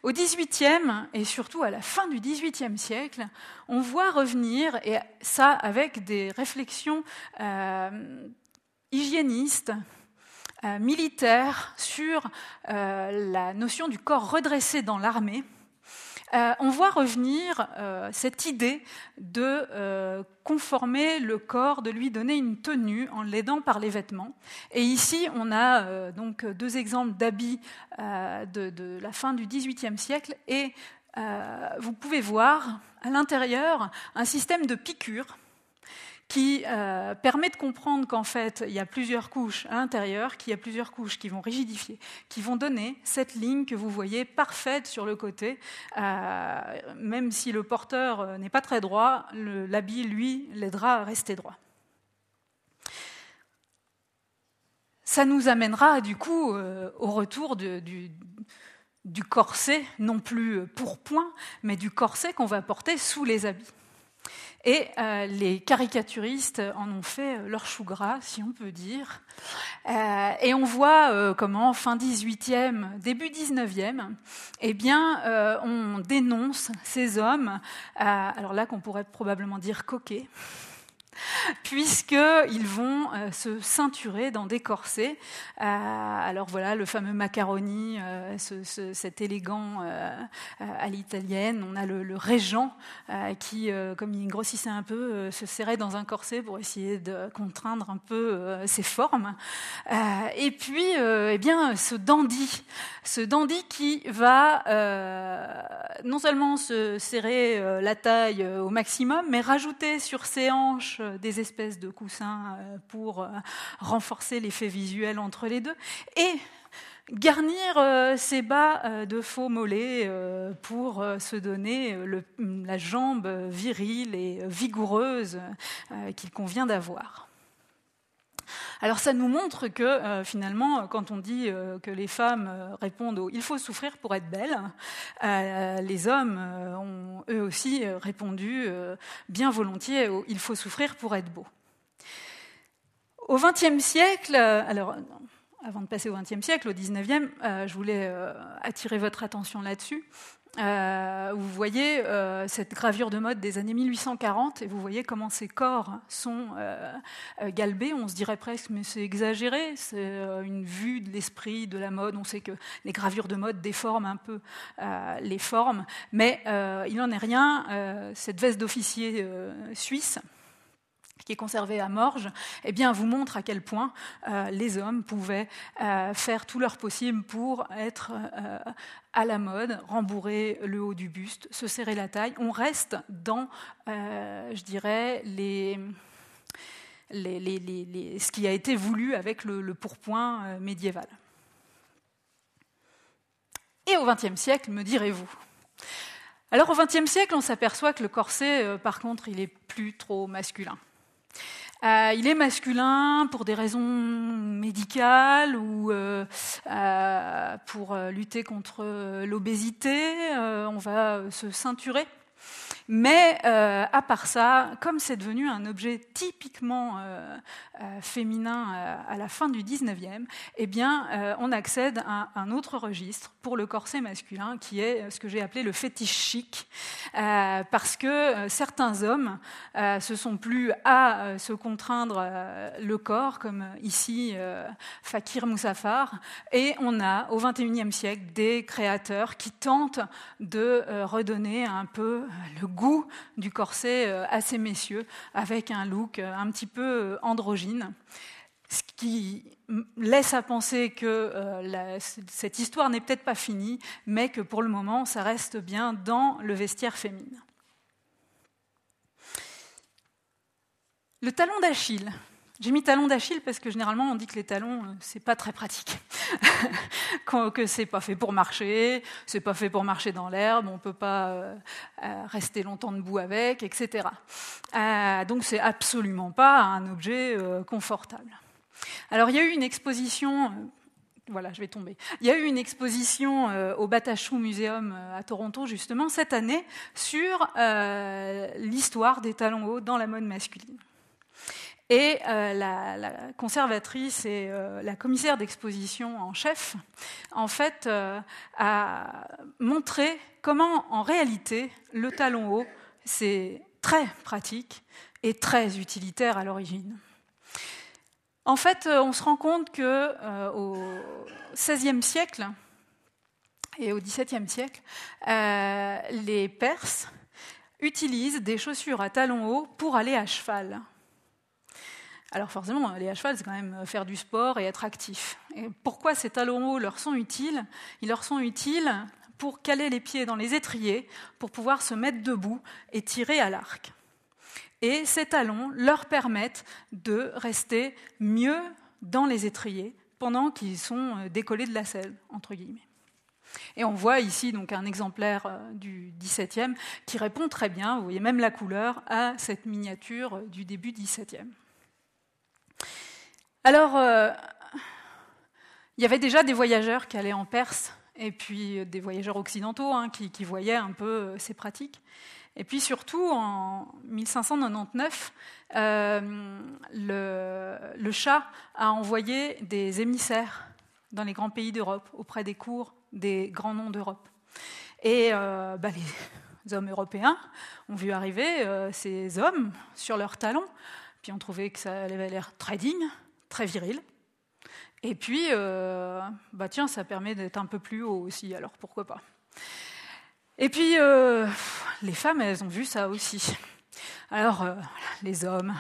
Au 18e, et surtout à la fin du 18e siècle, on voit revenir, et ça avec des réflexions euh, hygiénistes, euh, militaires, sur la notion du corps redressé dans l'armée, euh, on voit revenir euh, cette idée de euh, conformer le corps, de lui donner une tenue en l'aidant par les vêtements. Et ici, on a donc deux exemples d'habits de, de, la fin du XVIIIe siècle et vous pouvez voir à l'intérieur un système de piqûres qui euh, permet de comprendre qu'en fait, il y a plusieurs couches à l'intérieur, qu'il y a plusieurs couches qui vont rigidifier, qui vont donner cette ligne que vous voyez parfaite sur le côté, euh, même si le porteur euh, n'est pas très droit, l'habit, lui, l'aidera à rester droit. Ça nous amènera du coup au retour du, du corset, non plus pour point, mais du corset qu'on va porter sous les habits. Et euh, les caricaturistes en ont fait euh, leur chou gras, si on peut dire. Euh, et on voit comment, fin 18e, début 19e, eh bien, on dénonce ces hommes, alors là qu'on pourrait probablement dire coquets, (laughs) puisqu'ils vont euh, se ceinturer dans des corsets. Euh, alors voilà, le fameux macaroni, euh, cet élégant à l'italienne. On a le, régent qui, comme il grossissait un peu, se serrait dans un corset pour essayer de contraindre un peu ses formes. et puis, eh bien, ce dandy, ce dandy qui va non seulement se serrer la taille au maximum, mais rajouter sur ses hanches des espèces de coussins pour renforcer l'effet visuel entre les deux, et garnir ses bas de faux mollets pour se donner la jambe virile et vigoureuse qu'il convient d'avoir. Alors ça nous montre que euh, finalement, quand on dit euh, que les femmes euh, répondent au ⁇ il faut souffrir pour être belle les hommes ont eux aussi répondu bien volontiers au ⁇ il faut souffrir pour être beau ⁇ Au XXe siècle, alors avant de passer au XXe siècle, au XIXe, je voulais attirer votre attention là-dessus. Euh, vous voyez euh, cette gravure de mode des années 1840 et vous voyez comment ces corps sont euh, galbés. On se dirait presque, mais c'est exagéré, c'est une vue de l'esprit, de la mode. On sait que les gravures de mode déforment un peu les formes, mais il n'en est rien. cette veste d'officier suisse qui est conservé à Morges, eh bien, vous montre à quel point euh, les hommes pouvaient euh, faire tout leur possible pour être euh, à la mode, rembourrer le haut du buste, se serrer la taille. On reste dans, je dirais, ce qui a été voulu avec le, le pourpoint médiéval. Et au XXe siècle, me direz-vous? Alors au XXe siècle, on s'aperçoit que le corset, par contre, il est plus trop masculin. Euh, il est masculin pour des raisons médicales ou euh, euh, pour lutter contre l'obésité. on va se ceinturer mais euh, à part ça, comme c'est devenu un objet typiquement euh, euh, féminin à la fin du 19e, eh bien, on accède à un autre registre pour le corset masculin qui est ce que j'ai appelé le fétiche chic, parce que certains hommes se sont plus à se contraindre le corps, comme ici Fakir Moussafar, et on a au 21e siècle des créateurs qui tentent de redonner un peu le goût du corset euh, assez messieurs, avec un look euh, un petit peu euh, androgyne. Ce qui laisse à penser que cette histoire n'est peut-être pas finie, mais que pour le moment, ça reste bien dans le vestiaire féminin. Le talon d'Achille. J'ai mis talon d'Achille parce que généralement on dit que les talons euh, c'est pas très pratique, (laughs) que c'est pas fait pour marcher, c'est pas fait pour marcher dans l'herbe, on peut pas euh, euh, rester longtemps debout avec, etc. donc c'est absolument pas un objet confortable. Alors il y a eu une exposition voilà, je vais tomber. Il y a eu une exposition au Batachou Museum à Toronto, justement, cette année, sur l'histoire des talons hauts dans la mode masculine. Et euh, la, conservatrice et euh, la commissaire d'exposition en chef, en fait, euh, a montré comment, en réalité, le talon haut, c'est très pratique et très utilitaire à l'origine. En fait, on se rend compte que au XVIe siècle et au XVIIe siècle, les Perses utilisent des chaussures à talons hauts pour aller à cheval. Alors forcément, les à cheval, c'est quand même faire du sport et être actif. Pourquoi ces talons hauts leur sont utiles? Ils leur sont utiles pour caler les pieds dans les étriers, pour pouvoir se mettre debout et tirer à l'arc. Et ces talons leur permettent de rester mieux dans les étriers pendant qu'ils sont décollés de la selle, entre guillemets. Et on voit ici donc un exemplaire euh, du XVIIe qui répond très bien, vous voyez même la couleur, à cette miniature du début XVIIe. Alors, euh, il y avait déjà des voyageurs qui allaient en Perse, et puis des voyageurs occidentaux hein, qui, voyaient un peu euh, ces pratiques. Et puis surtout, en 1599, euh, le, Shah a envoyé des émissaires dans les grands pays d'Europe, auprès des cours des grands noms d'Europe. Et bah, les (laughs) hommes européens ont vu arriver ces hommes sur leurs talons, puis ont trouvé que ça avait l'air très digne, très viril. Et puis, euh, bah tiens, ça permet d'être un peu plus haut aussi, alors pourquoi pas. Et puis, euh, les femmes, elles ont vu ça aussi. Alors, euh, les hommes,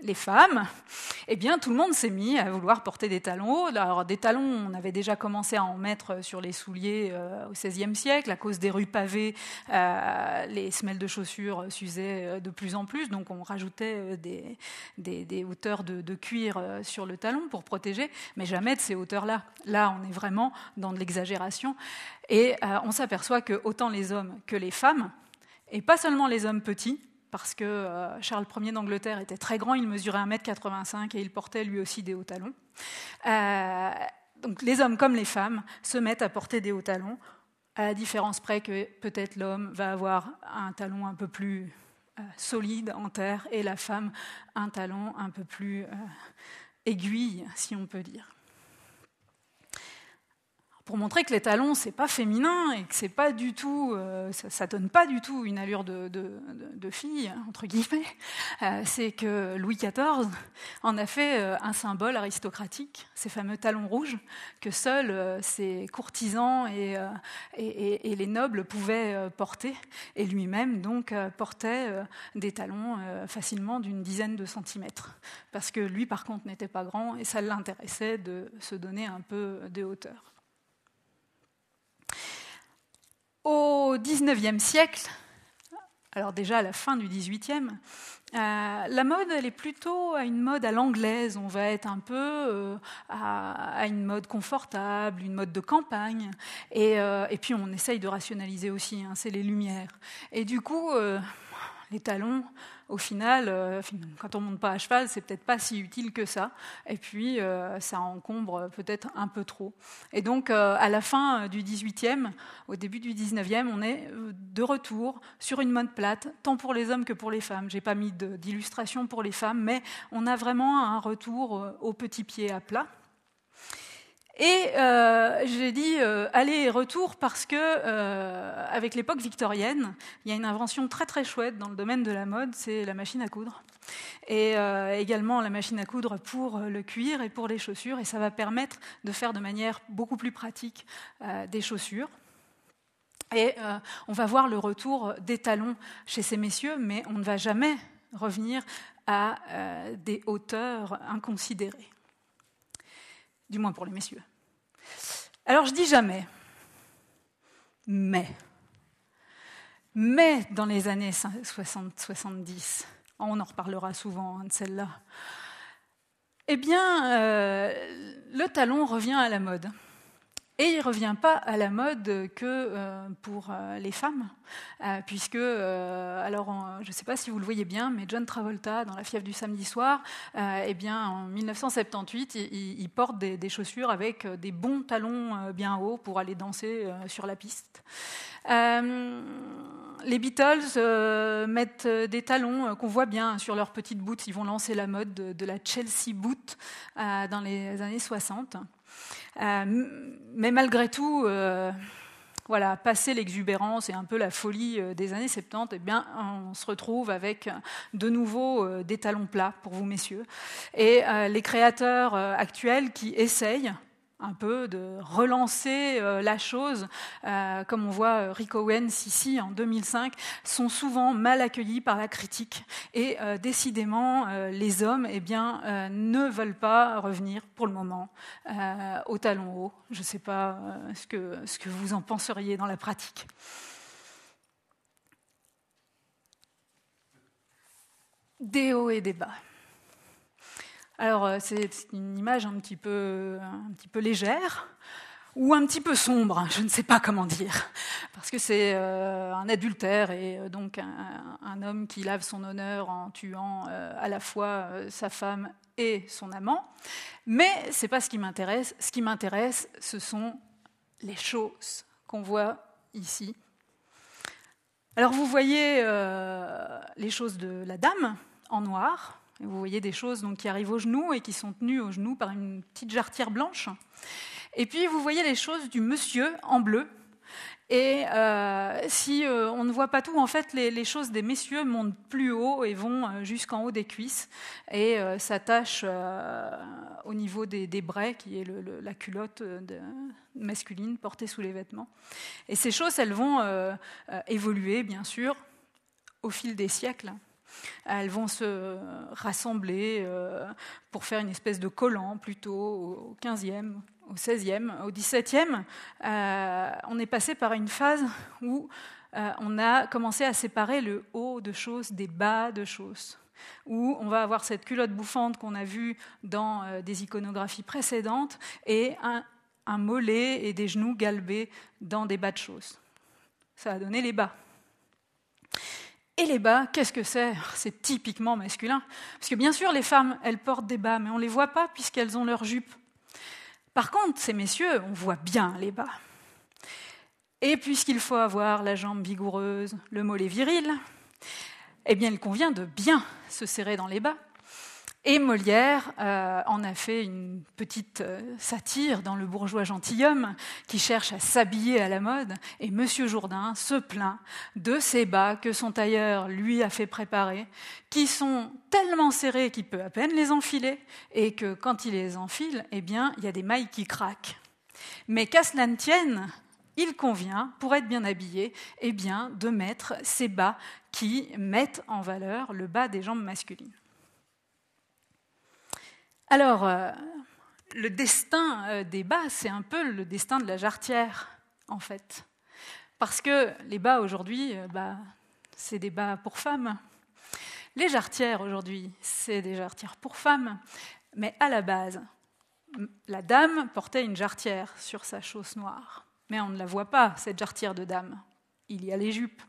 les femmes, eh bien, tout le monde s'est mis à vouloir porter des talons hauts. Alors, des talons, on avait déjà commencé à en mettre sur les souliers euh, au XVIe siècle. À cause des rues pavées, euh, les semelles de chaussures s'usaient euh, de plus en plus. Donc, on rajoutait des, hauteurs de, de, cuir sur le talon pour protéger, mais jamais de ces hauteurs-là. Là, on est vraiment dans de l'exagération. Et on s'aperçoit que autant les hommes que les femmes, et pas seulement les hommes petits, parce que euh, Charles Ier d'Angleterre était très grand, il mesurait 1m85 et il portait lui aussi des hauts talons. Euh, donc les hommes comme les femmes se mettent à porter des hauts talons, à la différence près que peut-être l'homme va avoir un talon un peu plus euh, solide en terre et la femme un talon un peu plus aiguille, si on peut dire pour montrer que les talons c'est pas féminin et que c'est pas du tout, euh, ça, donne pas du tout une allure de, fille entre guillemets. Euh, c'est que Louis XIV en a fait euh, un symbole aristocratique, ces fameux talons rouges que seuls ses courtisans et, et, les nobles pouvaient porter, et lui-même donc portait des talons facilement d'une dizaine de centimètres, parce que lui par contre n'était pas grand et ça l'intéressait de se donner un peu de hauteur. Au XIXe siècle, alors déjà à la fin du XVIIIe, euh, la mode, elle est plutôt à une mode à l'anglaise. On va être un peu euh, à, une mode confortable, une mode de campagne. Et, euh, puis on essaye de rationaliser aussi, hein, c'est les lumières. Et du coup, les talons, au final, euh, quand on monte pas à cheval, c'est peut-être pas si utile que ça. Et puis, euh, ça encombre peut-être un peu trop. Et donc, euh, à la fin du 18e, au début du 19e, on est de retour sur une mode plate, tant pour les hommes que pour les femmes. J'ai pas mis d'illustration pour les femmes, mais on a vraiment un retour au petit pied à plat. Et euh, j'ai dit euh, aller et retour parce que, euh, avec l'époque victorienne, il y a une invention très très chouette dans le domaine de la mode, c'est la machine à coudre. Et également la machine à coudre pour le cuir et pour les chaussures. Et ça va permettre de faire de manière beaucoup plus pratique des chaussures. Et on va voir le retour des talons chez ces messieurs, mais on ne va jamais revenir à des hauteurs inconsidérées du moins pour les messieurs. Alors je dis jamais, mais, mais dans les années 60-70, on en reparlera souvent hein, de celle-là, eh bien, euh, le talon revient à la mode. Et il ne revient pas à la mode que euh, pour euh, les femmes, euh, puisque, alors je ne sais pas si vous le voyez bien, mais John Travolta, dans La fièvre du samedi soir, eh bien, en 1978, il, porte des, chaussures avec des bons talons bien hauts pour aller danser sur la piste. les Beatles mettent des talons qu'on voit bien sur leurs petites boots. Ils vont lancer la mode de, de la Chelsea boot dans les années 60. Euh, mais malgré tout, euh, voilà, passer l'exubérance et un peu la folie euh, des années 70, eh on se retrouve avec de nouveau des talons plats pour vous, messieurs. Et les créateurs actuels qui essayent un peu de relancer euh, la chose, euh, comme on voit euh, Rick Owens ici en 2005, sont souvent mal accueillis par la critique et décidément les hommes eh bien, ne veulent pas revenir pour le moment au talon haut. Je ne sais pas ce que, ce que vous en penseriez dans la pratique. Des hauts et des bas. Alors, euh, c'est une image un petit, peu, un petit peu légère ou un petit peu sombre, je ne sais pas comment dire, parce que c'est euh, un adultère et euh, donc un, homme qui lave son honneur en tuant à la fois sa femme et son amant. Mais ce n'est pas ce qui m'intéresse. Ce qui m'intéresse, ce sont les choses qu'on voit ici. Alors vous voyez les choses de la dame en noir, vous voyez des choses donc, qui arrivent aux genoux et qui sont tenues aux genoux par une petite jarretière blanche. Et puis vous voyez les choses du monsieur en bleu. Et euh, si euh, on ne voit pas tout, en fait, les, choses des messieurs montent plus haut et vont euh, jusqu'en haut des cuisses et s'attachent au niveau des, des, brais, qui est la culotte masculine portée sous les vêtements. Et ces choses, elles vont évoluer, bien sûr, au fil des siècles. Elles vont se rassembler pour faire une espèce de collant plutôt au 15e, au 16e, au 17e. on est passé par une phase où on a commencé à séparer le haut de choses des bas de choses où on va avoir cette culotte bouffante qu'on a vue dans euh, des iconographies précédentes et un, mollet et des genoux galbés dans des bas de choses. Ça a donné les bas. Et les bas, qu'est-ce que c'est? C'est typiquement masculin. Parce que bien sûr, les femmes, elles portent des bas, mais on ne les voit pas puisqu'elles ont leur jupe. Par contre, ces messieurs, on voit bien les bas. Et puisqu'il faut avoir la jambe vigoureuse, le mollet viril, eh bien, il convient de bien se serrer dans les bas. Et Molière euh, en a fait une petite euh, satire dans Le bourgeois gentilhomme qui cherche à s'habiller à la mode. Et Monsieur Jourdain se plaint de ces bas que son tailleur lui a fait préparer, qui sont tellement serrés qu'il peut à peine les enfiler, et que quand il les enfile, eh bien, il y a des mailles qui craquent. Mais qu'à cela ne tienne, il convient, pour être bien habillé, eh bien, de mettre ces bas qui mettent en valeur le bas des jambes masculines. Alors, euh, le destin euh, des bas, c'est un peu le destin de la jarretière, en fait. Parce que les bas aujourd'hui, euh, bah, c'est des bas pour femmes. Les jarretières aujourd'hui, c'est des jarretières pour femmes. Mais à la base, la dame portait une jarretière sur sa chausse noire. Mais on ne la voit pas, cette jarretière de dame. Il y a les jupes.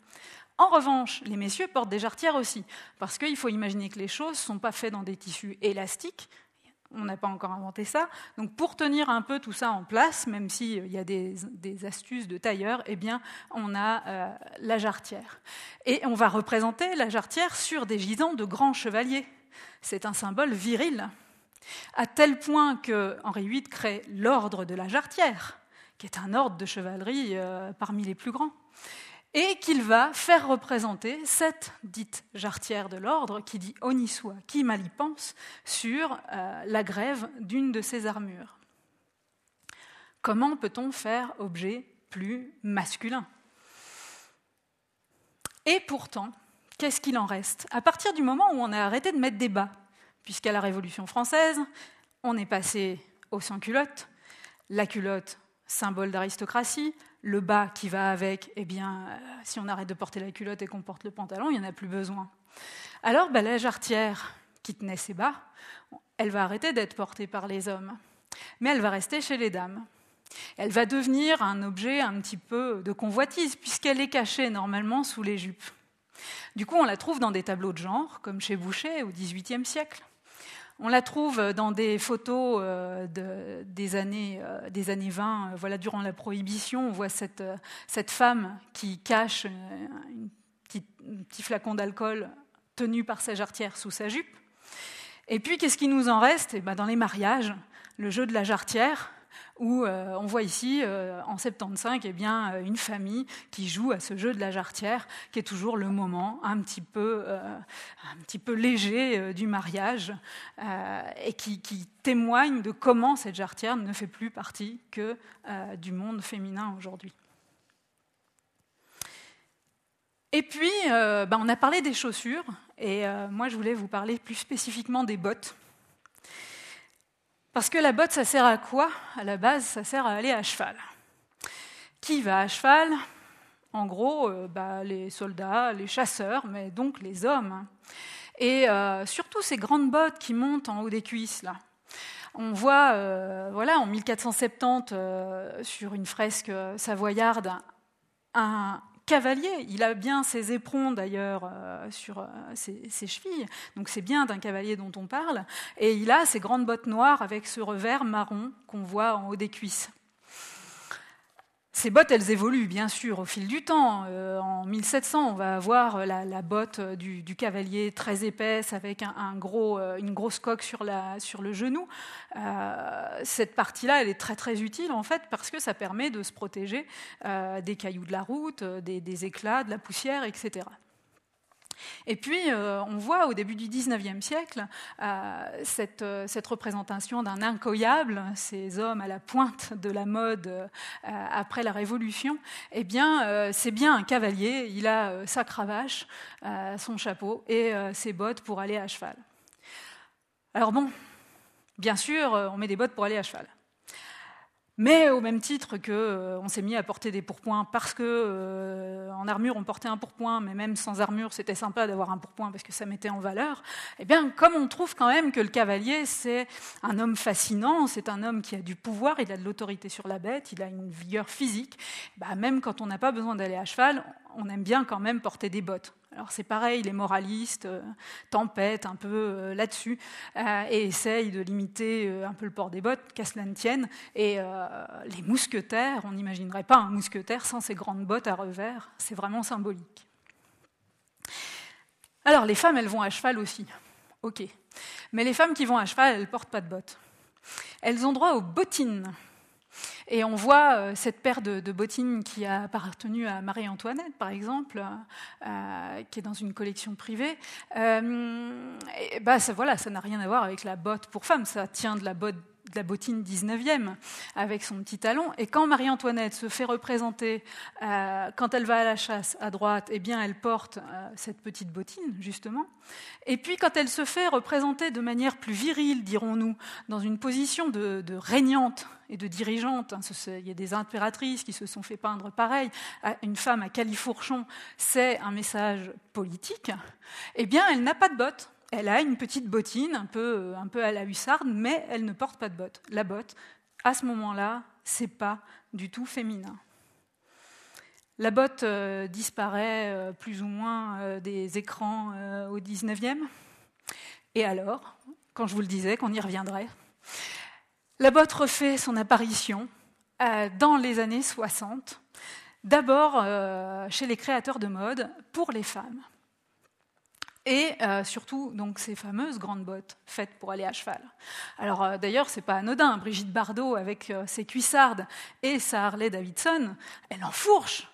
En revanche, les messieurs portent des jarretières aussi, parce qu'il faut imaginer que les choses ne sont pas faites dans des tissus élastiques. On n'a pas encore inventé ça. Donc, pour tenir un peu tout ça en place, même s'il y a des, astuces de tailleur, eh bien, on a euh, la jarretière. Et on va représenter la jarretière sur des gisants de grands chevaliers. C'est un symbole viril, à tel point que Henri VIII crée l'ordre de la jarretière qui est un ordre de chevalerie euh, parmi les plus grands, et qu'il va faire représenter cette dite jarretière de l'ordre, qui dit honni soit, qui mal y pense, sur euh, la grève d'une de ses armures. Comment peut-on faire objet plus masculin? Et pourtant, qu'est-ce qu'il en reste? À partir du moment où on a arrêté de mettre des bas, puisqu'à la Révolution française, on est passé au sans-culotte, la culotte symbole d'aristocratie. Le bas qui va avec, eh bien, euh, si on arrête de porter la culotte et qu'on porte le pantalon, il n'y en a plus besoin. Alors, bah, la jarretière qui tenait ses bas, elle va arrêter d'être portée par les hommes, mais elle va rester chez les dames. Elle va devenir un objet un petit peu de convoitise, puisqu'elle est cachée normalement sous les jupes. Du coup, on la trouve dans des tableaux de genre, comme chez Boucher au XVIIIe siècle. On la trouve dans des photos euh, des, années, euh, des années 20, euh, voilà, durant la Prohibition. On voit cette, cette femme qui cache un petit, flacon d'alcool tenu par sa jarretière sous sa jupe. Et puis, qu'est-ce qui nous en reste? Eh ben, Dans les mariages, le jeu de la jarretière, où euh, on voit ici, euh, en 75, eh euh, une famille qui joue à ce jeu de la jarretière, qui est toujours le moment un petit peu, léger du mariage, et qui, témoigne de comment cette jarretière ne fait plus partie que du monde féminin aujourd'hui. Et puis, ben, on a parlé des chaussures, et moi je voulais vous parler plus spécifiquement des bottes. Parce que la botte, ça sert à quoi? À la base, ça sert à aller à cheval. Qui va à cheval? En gros, euh, bah, les soldats, les chasseurs, mais donc les hommes. Et euh, surtout ces grandes bottes qui montent en haut des cuisses, là. On voit, euh, voilà, en 1470, sur une fresque savoyarde, un, cavalier. Il a bien ses éperons d'ailleurs euh, sur euh, ses, chevilles, donc c'est bien d'un cavalier dont on parle. Et il a ses grandes bottes noires avec ce revers marron qu'on voit en haut des cuisses. Ces bottes, elles évoluent bien sûr au fil du temps. Euh, en 1700, on va avoir la, botte du, cavalier très épaisse avec euh, une grosse coque sur, le genou. Euh, cette partie-là, elle est très très utile en fait parce que ça permet de se protéger des cailloux de la route, des, éclats, de la poussière, etc. Et puis, euh, on voit au début du XIXe siècle euh, cette, euh, cette, représentation d'un incroyable, ces hommes à la pointe de la mode après la Révolution. Eh bien, c'est bien un cavalier. Il a sa cravache, son chapeau et ses bottes pour aller à cheval. Alors bon, bien sûr, on met des bottes pour aller à cheval. Mais au même titre qu'on euh, s'est mis à porter des pourpoints parce que euh, en armure on portait un pourpoint, mais même sans armure c'était sympa d'avoir un pourpoint parce que ça mettait en valeur. Eh bien, comme on trouve quand même que le cavalier c'est un homme fascinant, c'est un homme qui a du pouvoir, il a de l'autorité sur la bête, il a une vigueur physique. Bah, même quand on n'a pas besoin d'aller à cheval, on aime bien quand même porter des bottes. Alors c'est pareil, les moralistes euh, tempêtent un peu euh, là-dessus euh, et essayent de limiter un peu le port des bottes, qu'à cela ne tienne. Et les mousquetaires, on n'imaginerait pas un mousquetaire sans ses grandes bottes à revers, c'est vraiment symbolique. Alors les femmes, elles vont à cheval aussi, ok. Mais les femmes qui vont à cheval, elles ne portent pas de bottes. Elles ont droit aux bottines. Et on voit euh, cette paire de, bottines qui a appartenu à Marie-Antoinette, par exemple, euh, qui est dans une collection privée. Euh, bah, ça, voilà, ça n'a rien à voir avec la botte pour femme, ça tient de la botte de la bottine 19e avec son petit talon. Et quand Marie-Antoinette se fait représenter, euh, quand elle va à la chasse à droite, eh bien, elle porte euh, cette petite bottine, justement. Et puis, quand elle se fait représenter de manière plus virile, dirons-nous, dans une position de, régnante et de dirigeante, hein, il y a des impératrices qui se sont fait peindre pareil, une femme à califourchon, c'est un message politique, eh bien, elle n'a pas de bottes elle a une petite bottine, un peu, un peu à la hussarde, mais elle ne porte pas de botte. La botte, à ce moment-là, c'est pas du tout féminin. La botte euh, disparaît euh, plus ou moins euh, des écrans au 19e. Et alors, quand je vous le disais, qu'on y reviendrait, la botte refait son apparition dans les années 60, d'abord chez les créateurs de mode pour les femmes et euh, surtout donc ces fameuses grandes bottes faites pour aller à cheval. Alors euh, d'ailleurs c'est pas anodin, Brigitte Bardot avec euh, ses cuissardes et sa Harley Davidson, elle enfourche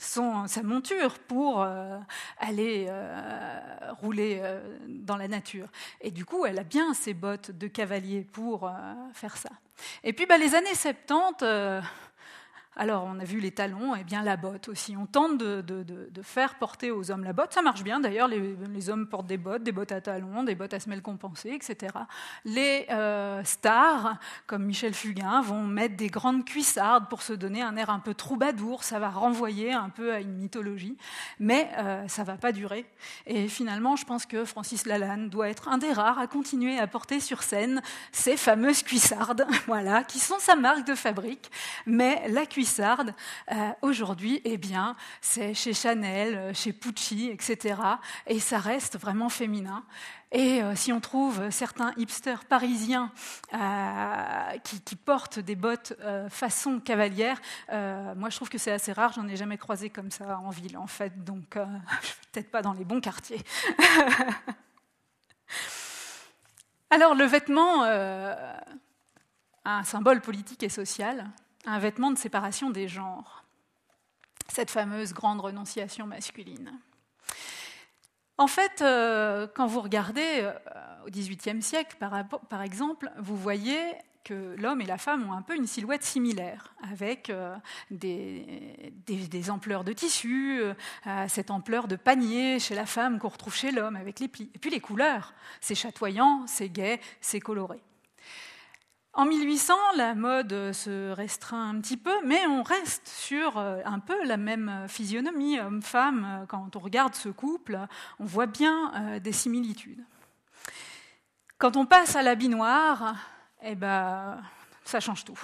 sa monture pour aller rouler dans la nature. Et du coup, elle a bien ses bottes de cavalier pour faire ça. Et puis bah, les années 70, alors, on a vu les talons, et bien la botte aussi. On tente de, faire porter aux hommes la botte. Ça marche bien, d'ailleurs, les, hommes portent des bottes, des bottes à talons, des bottes à semelles compensées, etc. Les euh, stars, comme Michel Fugain, vont mettre des grandes cuissardes pour se donner un air un peu troubadour. Ça va renvoyer un peu à une mythologie, mais euh, ça va pas durer. Et finalement, je pense que Francis Lalanne doit être un des rares à continuer à porter sur scène ces fameuses cuissardes, (laughs) voilà, qui sont sa marque de fabrique. Mais la cuissarde euh, aujourd'hui, eh bien, c'est chez Chanel, euh, chez Pucci, etc. Et ça reste vraiment féminin. Et euh, si on trouve certains hipsters parisiens qui, portent des bottes façon cavalière, moi je trouve que c'est assez rare, j'en ai jamais croisé comme ça en ville en fait, donc (laughs) peut-être pas dans les bons quartiers. (laughs) Alors le vêtement, un symbole politique et social, un vêtement de séparation des genres, cette fameuse grande renonciation masculine. En fait, euh, quand vous regardez euh, au XVIIIe siècle, par, exemple, vous voyez que l'homme et la femme ont un peu une silhouette similaire, avec euh, des, ampleurs de tissu, cette ampleur de panier chez la femme qu'on retrouve chez l'homme, avec les plis. Et puis les couleurs, c'est chatoyant, c'est gai, c'est coloré. En 1800, la mode se restreint un petit peu, mais on reste sur euh, un peu la même physionomie homme-femme. Quand on regarde ce couple, on voit bien euh, des similitudes. Quand on passe à l'habit noir, eh ben, ça change tout.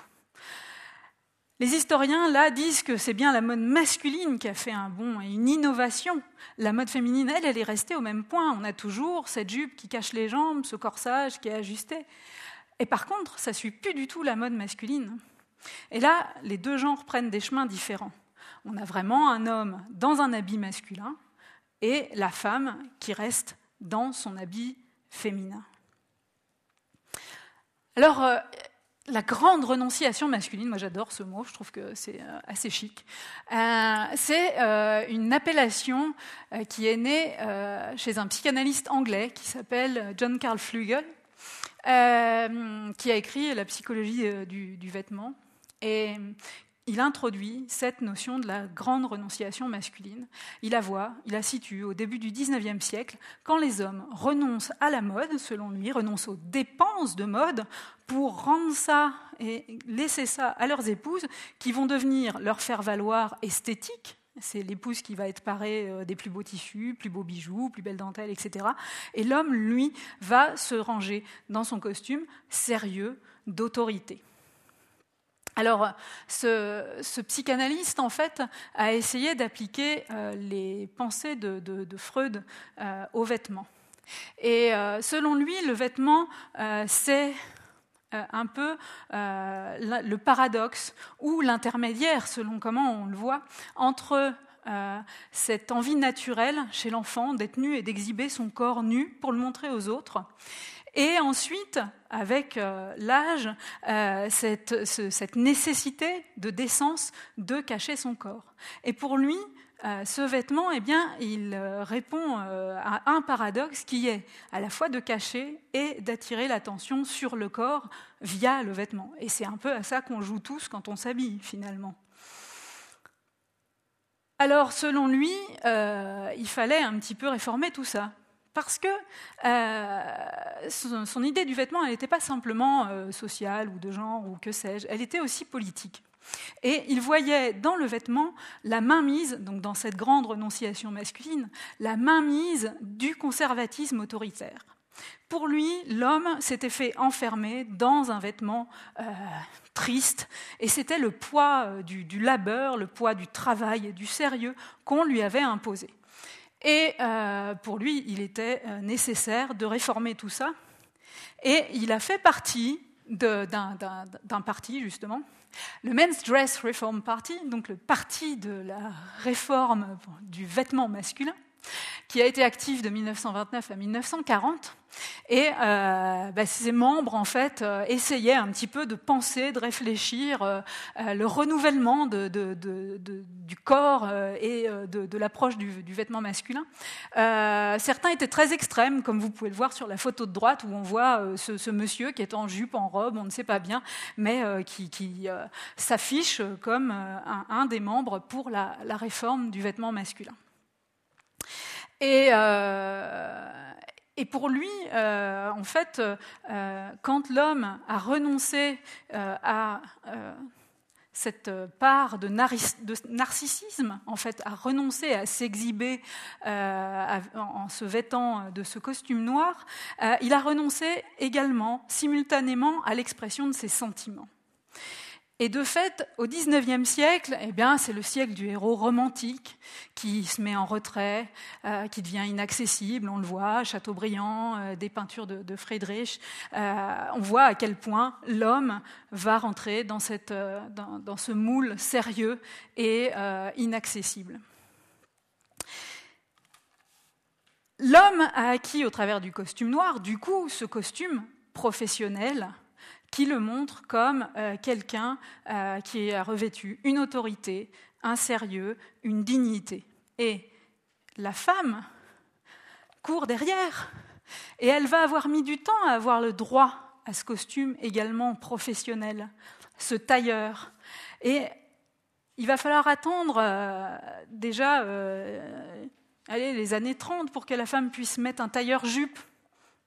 Les historiens, là, disent que c'est bien la mode masculine qui a fait un bond et une innovation. La mode féminine, elle, elle est restée au même point. On a toujours cette jupe qui cache les jambes, ce corsage qui est ajusté. Et par contre, ça ne suit plus du tout la mode masculine. Et là, les deux genres prennent des chemins différents. On a vraiment un homme dans un habit masculin et la femme qui reste dans son habit féminin. Alors, euh, la grande renonciation masculine, moi j'adore ce mot, je trouve que c'est euh, assez chic, euh, c'est une appellation qui est née chez un psychanalyste anglais qui s'appelle John Carl Flügel, qui a écrit La psychologie du, du vêtement. Et il introduit cette notion de la grande renonciation masculine. Il la voit, il la situe au début du XIXe siècle, quand les hommes renoncent à la mode, selon lui, renoncent aux dépenses de mode pour rendre ça et laisser ça à leurs épouses, qui vont devenir leur faire valoir esthétique. C'est l'épouse qui va être parée euh, des plus beaux tissus, plus beaux bijoux, plus belles dentelles, etc. Et l'homme, lui, va se ranger dans son costume sérieux d'autorité. Alors, ce, psychanalyste, en fait, a essayé d'appliquer euh, les pensées de, Freud euh, aux vêtements. Et selon lui, le vêtement, c'est un peu le paradoxe ou l'intermédiaire, selon comment on le voit, entre cette envie naturelle chez l'enfant d'être nu et d'exhiber son corps nu pour le montrer aux autres, et ensuite, avec euh, l'âge, euh, cette, nécessité de décence de cacher son corps. Et pour lui, euh, ce vêtement, eh bien, il répond à un paradoxe qui est à la fois de cacher et d'attirer l'attention sur le corps via le vêtement. Et c'est un peu à ça qu'on joue tous quand on s'habille, finalement. Alors, selon lui, il fallait un petit peu réformer tout ça parce que euh, son, idée du vêtement, elle n'était pas simplement euh, sociale ou de genre ou que sais-je, elle était aussi politique. Et il voyait dans le vêtement la mainmise, donc dans cette grande renonciation masculine, la mainmise du conservatisme autoritaire. Pour lui, l'homme s'était fait enfermer dans un vêtement euh, triste, et c'était le poids du, du labeur, le poids du travail et du sérieux qu'on lui avait imposé. Et euh, pour lui, il était euh, nécessaire de réformer tout ça. Et il a fait partie d'un parti, justement, le Men's Dress Reform Party, donc le parti de la réforme du vêtement masculin, qui a été actif de 1929 à 1940 et euh, bah, ses membres, en fait, euh, essayaient un petit peu de penser, de réfléchir euh, le renouvellement du corps et de, l'approche du, vêtement masculin. certains étaient très extrêmes, comme vous pouvez le voir sur la photo de droite, où on voit ce, monsieur qui est en jupe, en robe, on ne sait pas bien, mais qui, s'affiche comme un, des membres pour la réforme du vêtement masculin. Et, et pour lui, euh, en fait, euh, quand l'homme a renoncé euh, à cette part de, narcissisme, en fait, a renoncé à s'exhiber en se vêtant de ce costume noir, il a renoncé également, simultanément, à l'expression de ses sentiments. Et de fait, au XIXe siècle, eh bien, c'est le siècle du héros romantique qui se met en retrait, euh, qui devient inaccessible. On le voit, Chateaubriand, euh, des peintures de, Friedrich. Euh, on voit à quel point l'homme va rentrer dans, cette, dans, dans, ce moule sérieux et inaccessible. L'homme a acquis au travers du costume noir, du coup, ce costume professionnel qui le montre comme euh, quelqu'un euh, qui a revêtu une autorité, un sérieux, une dignité. Et la femme court derrière, et elle va avoir mis du temps à avoir le droit à ce costume également professionnel, ce tailleur. Et il va falloir attendre euh, déjà les années 30 pour que la femme puisse mettre un tailleur jupe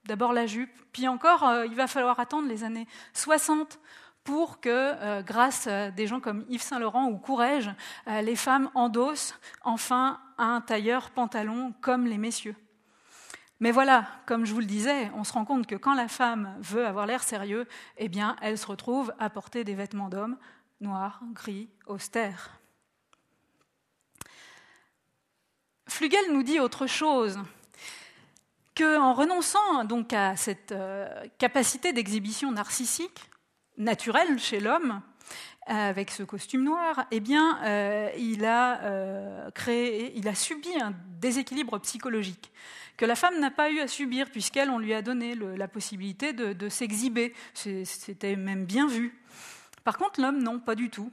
d'abord la jupe, puis encore, euh, il va falloir attendre les années 60 pour que, euh, grâce à des gens comme Yves Saint-Laurent ou Courrèges, euh, les femmes endossent enfin un tailleur pantalon comme les messieurs. Mais voilà, comme je vous le disais, on se rend compte que quand la femme veut avoir l'air sérieux, eh bien, elle se retrouve à porter des vêtements d'homme, noirs, gris, austères. Flugel nous dit autre chose qu'en renonçant donc à cette euh, capacité d'exhibition narcissique naturelle chez l'homme, avec ce costume noir, eh bien, il a il a subi un déséquilibre psychologique que la femme n'a pas eu à subir, puisqu'elle, on lui a donné la possibilité de, s'exhiber. C'était même bien vu. Par contre, l'homme, non, pas du tout.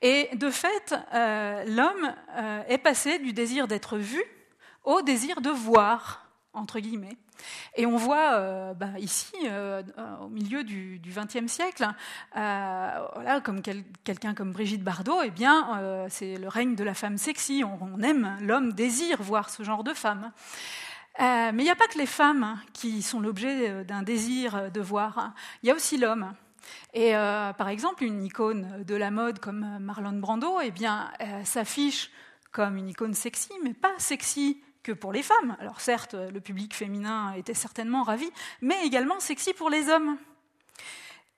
Et de fait, euh, l'homme euh, est passé du désir d'être vu au désir de voir, entre guillemets. Et on voit euh, bah, ici, au milieu du XXe siècle, voilà, comme quelqu'un comme Brigitte Bardot, eh bien, c'est le règne de la femme sexy. On, aime, l'homme désire voir ce genre de femme. Euh, mais il n'y a pas que les femmes qui sont l'objet euh, d'un désir de voir, il y a aussi l'homme. Et euh, par exemple, une icône de la mode comme Marlon Brando eh bien, s'affiche comme une icône sexy, mais pas sexy que pour les femmes. Alors certes, le public féminin était certainement ravi, mais également sexy pour les hommes.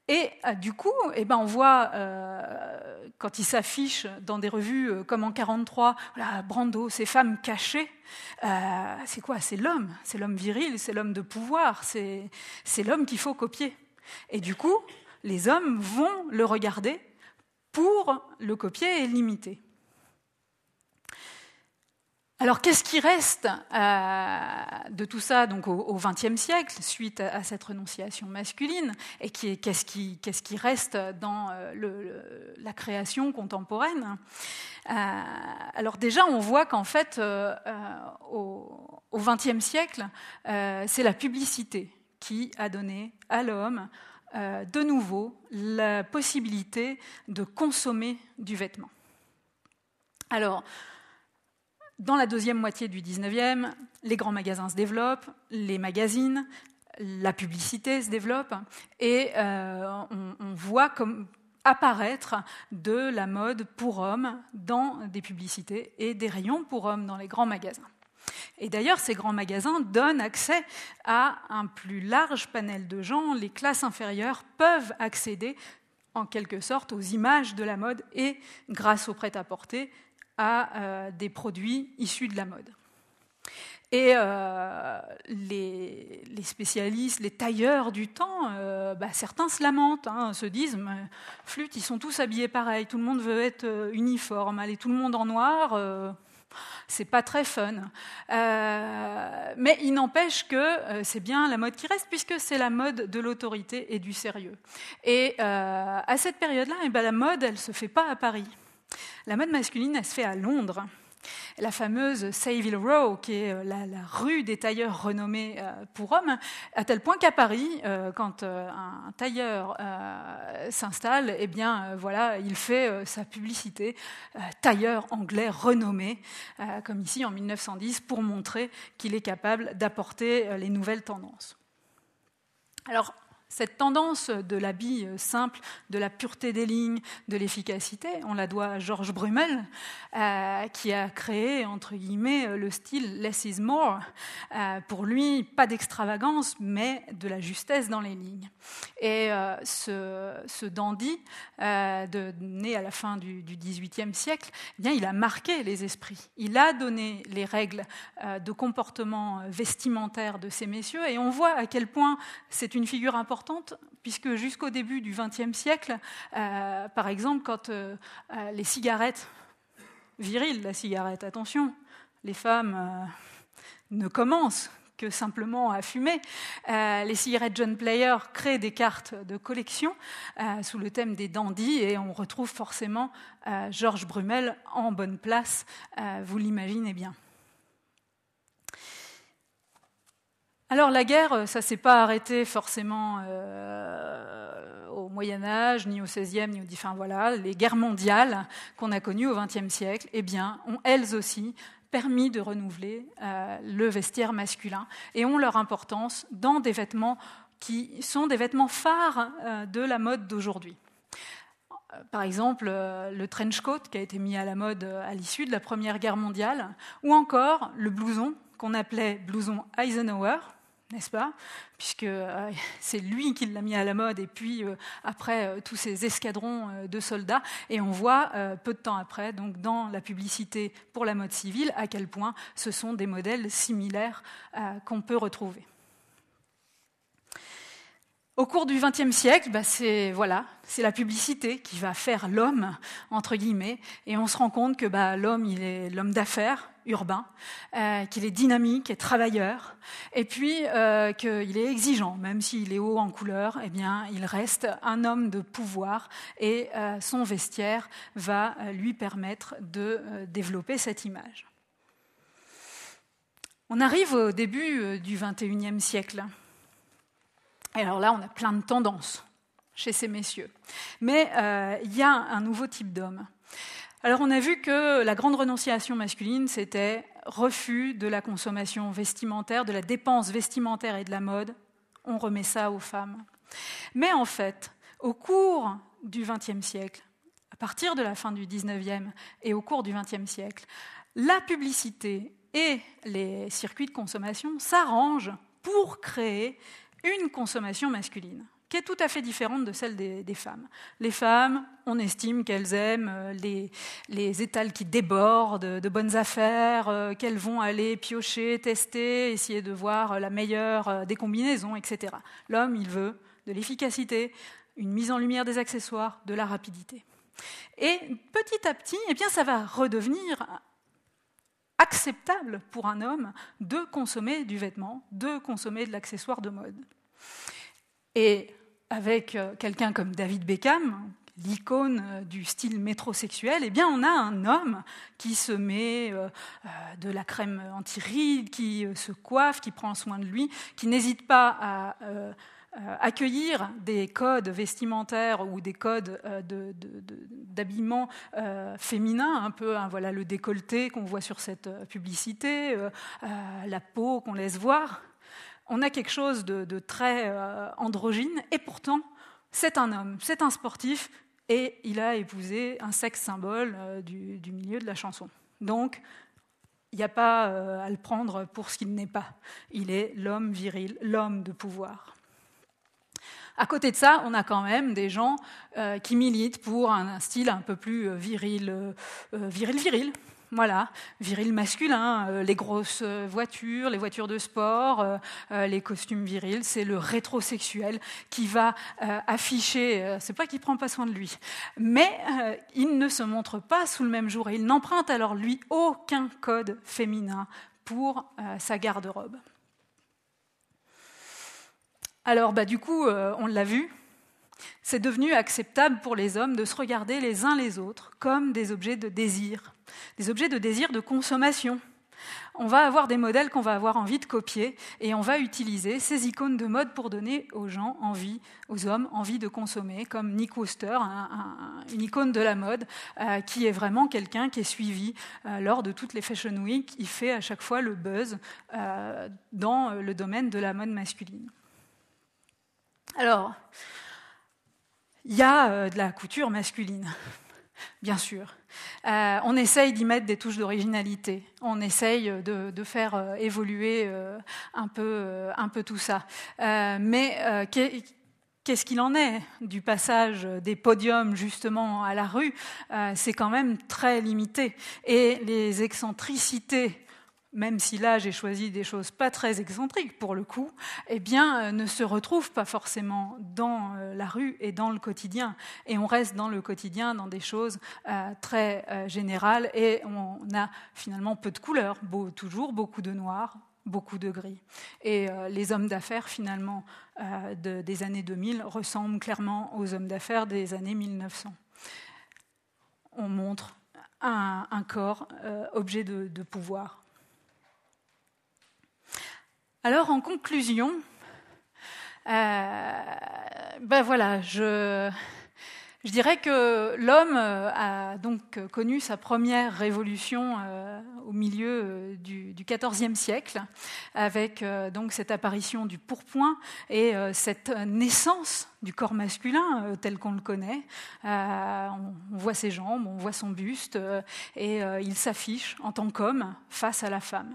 Et euh, du coup, eh ben, on voit, euh, quand il s'affiche dans des revues euh, comme en 43, voilà, Brando, ces femmes cachées, c'est quoi? C'est l'homme, c'est l'homme viril, c'est l'homme de pouvoir, c'est l'homme qu'il faut copier. Et du coup, les hommes vont le regarder pour le copier et l'imiter. Alors, qu'est-ce qui reste euh, de tout ça donc, au XXe siècle, suite à, cette renonciation masculine? Et qu'est-ce qui, reste dans euh, la création contemporaine? Euh, Alors, déjà, on voit qu'en fait, au XXe siècle, c'est la publicité qui a donné à l'homme de nouveau la possibilité de consommer du vêtement. Alors, dans la deuxième moitié du 19e, les grands magasins se développent, les magazines, la publicité se développe, et euh, on, voit apparaître de la mode pour hommes dans des publicités et des rayons pour hommes dans les grands magasins. Et d'ailleurs, ces grands magasins donnent accès à un plus large panel de gens. Les classes inférieures peuvent accéder en quelque sorte aux images de la mode et, grâce au prêt-à-porter, à euh, des produits issus de la mode. Et euh, les, spécialistes, les tailleurs du temps, euh, bah, certains se lamentent, hein, se disent flûte, ils sont tous habillés pareil, tout le monde veut être uniforme, aller tout le monde en noir, c'est pas très fun. mais il n'empêche que c'est bien la mode qui reste, puisque c'est la mode de l'autorité et du sérieux. Et à cette période-là, eh ben, la mode, elle se fait pas à Paris. La mode masculine, se fait à Londres. La fameuse Savile Row, qui est euh, la, rue des tailleurs renommés euh, pour hommes, à tel point qu'à Paris, euh, quand un tailleur s'installe, eh bien, voilà, il fait sa publicité, tailleur anglais renommé, comme ici en 1910, pour montrer qu'il est capable d'apporter les nouvelles tendances. Cette tendance de l'habit simple, de la pureté des lignes, de l'efficacité, on la doit à Georges Brumel, euh, qui a créé, entre guillemets, le style less is more. Euh, pour lui, pas d'extravagance, mais de la justesse dans les lignes. Et euh, ce, dandy, né à la fin du XVIIIe siècle, eh bien, il a marqué les esprits. Il a donné les règles de comportement vestimentaire de ces messieurs, et on voit à quel point c'est une figure importante puisque jusqu'au début du XXe siècle, euh, par exemple, quand euh, euh, les cigarettes, viriles la cigarette, attention, les femmes ne commencent que simplement à fumer. les cigarettes John Player créent des cartes de collection sous le thème des dandys et on retrouve forcément Georges Brumel en bonne place, vous l'imaginez bien. Alors la guerre, euh, ça ne s'est pas arrêté forcément euh, au Moyen Âge, ni au XVIe, ni au enfin voilà, les guerres mondiales qu'on a connues au XXe siècle, eh bien, ont elles aussi permis de renouveler euh, le vestiaire masculin et ont leur importance dans des vêtements qui sont des vêtements phares de la mode d'aujourd'hui. Par exemple, le trench coat qui a été mis à la mode à l'issue de la Première Guerre mondiale, ou encore le blouson qu'on appelait blouson Eisenhower, n'est-ce pas? Puisque euh, (laughs) c'est lui qui l'a mis à la mode, et puis euh, après euh, tous ces escadrons de soldats, et on voit peu de temps après, donc dans la publicité pour la mode civile, à quel point ce sont des modèles similaires qu'on peut retrouver. Au cours du XXe siècle, bah, c'est voilà, la publicité qui va faire l'homme entre guillemets, et on se rend compte que bah, l'homme, il est l'homme d'affaires urbain, euh, qu'il est dynamique et travailleur, et puis euh, qu'il est exigeant, même s'il est haut en couleur, eh bien, il reste un homme de pouvoir, et euh, son vestiaire va lui permettre de développer cette image. On arrive au début du XXIe siècle. Et alors là, on a plein de tendances chez ces messieurs. Mais il y a un nouveau type d'homme. Alors on a vu que la grande renonciation masculine, c'était refus de la consommation vestimentaire, de la dépense vestimentaire et de la mode. On remet ça aux femmes. Mais en fait, au cours du XXe siècle, à partir de la fin du XIXe et au cours du XXe siècle, la publicité et les circuits de consommation s'arrangent pour créer une consommation masculine qui est tout à fait différente de celle des, femmes. Les femmes, on estime qu'elles aiment euh, les, les, étals qui débordent de bonnes affaires, euh, qu'elles vont aller piocher, tester, essayer de voir la meilleure euh, des combinaisons, etc. L'homme, il veut de l'efficacité, une mise en lumière des accessoires, de la rapidité. Et petit à petit, eh bien, ça va redevenir acceptable pour un homme de consommer du vêtement, de consommer de l'accessoire de mode. Et avec euh, quelqu'un comme David Beckham, l'icône euh, du style métrosexuel, eh on a un homme qui se met euh, de la crème anti-rides, qui se coiffe, qui prend soin de lui, qui n'hésite pas à accueillir des codes vestimentaires ou des codes d'habillement féminin, un peu hein, voilà, le décolleté qu'on voit sur cette publicité, la peau qu'on laisse voir on a quelque chose de, très euh, androgyne, et pourtant, c'est un homme, c'est un sportif, et il a épousé un sexe symbole euh, du, milieu de la chanson. Donc, il n'y a pas euh, à le prendre pour ce qu'il n'est pas. Il est l'homme viril, l'homme de pouvoir. À côté de ça, on a quand même des gens qui militent pour un, style un peu plus viril, viril, viril, voilà, viril masculin, euh, les grosses euh, voitures, les voitures de sport, euh, les costumes virils, c'est le rétrosexuel qui va afficher, c'est pas qu'il prend pas soin de lui, mais il ne se montre pas sous le même jour et il n'emprunte alors lui aucun code féminin pour sa garde-robe. Alors bah, du coup, on l'a vu, c'est devenu acceptable pour les hommes de se regarder les uns les autres comme des objets de désir des objets de désir de consommation. On va avoir des modèles qu'on va avoir envie de copier et on va utiliser ces icônes de mode pour donner aux gens envie, aux hommes envie de consommer, comme Nick Wooster, une icône de la mode, euh, qui est vraiment quelqu'un qui est suivi euh, lors de toutes les Fashion Week. Il fait à chaque fois le buzz euh, dans le domaine de la mode masculine. Alors, il y a de la couture masculine, (laughs) bien sûr. Euh, on essaye d'y mettre des touches d'originalité. On essaye de, faire euh, évoluer euh, un, peu, un peu tout ça. mais Qu'est-ce qu'il en est du passage des podiums justement à la rue? C'est quand même très limité. Et les excentricités même si là j'ai choisi des choses pas très excentriques pour le coup, eh bien, euh, ne se retrouvent pas forcément dans euh, la rue et dans le quotidien. Et on reste dans le quotidien, dans des choses euh, très générales, et on a finalement peu de couleurs, toujours beaucoup de noir, beaucoup de gris. Et les hommes d'affaires, finalement, des années 2000 ressemblent clairement aux hommes d'affaires des années 1900. On montre un, corps objet de pouvoir. Alors, en conclusion, euh, ben voilà, je, dirais que l'homme euh, a donc connu sa première révolution euh, au milieu du, XIVe siècle, avec donc cette apparition du pourpoint et cette naissance du corps masculin tel qu'on le connaît. on voit ses jambes, on voit son buste, et il s'affiche en tant qu'homme face à la femme.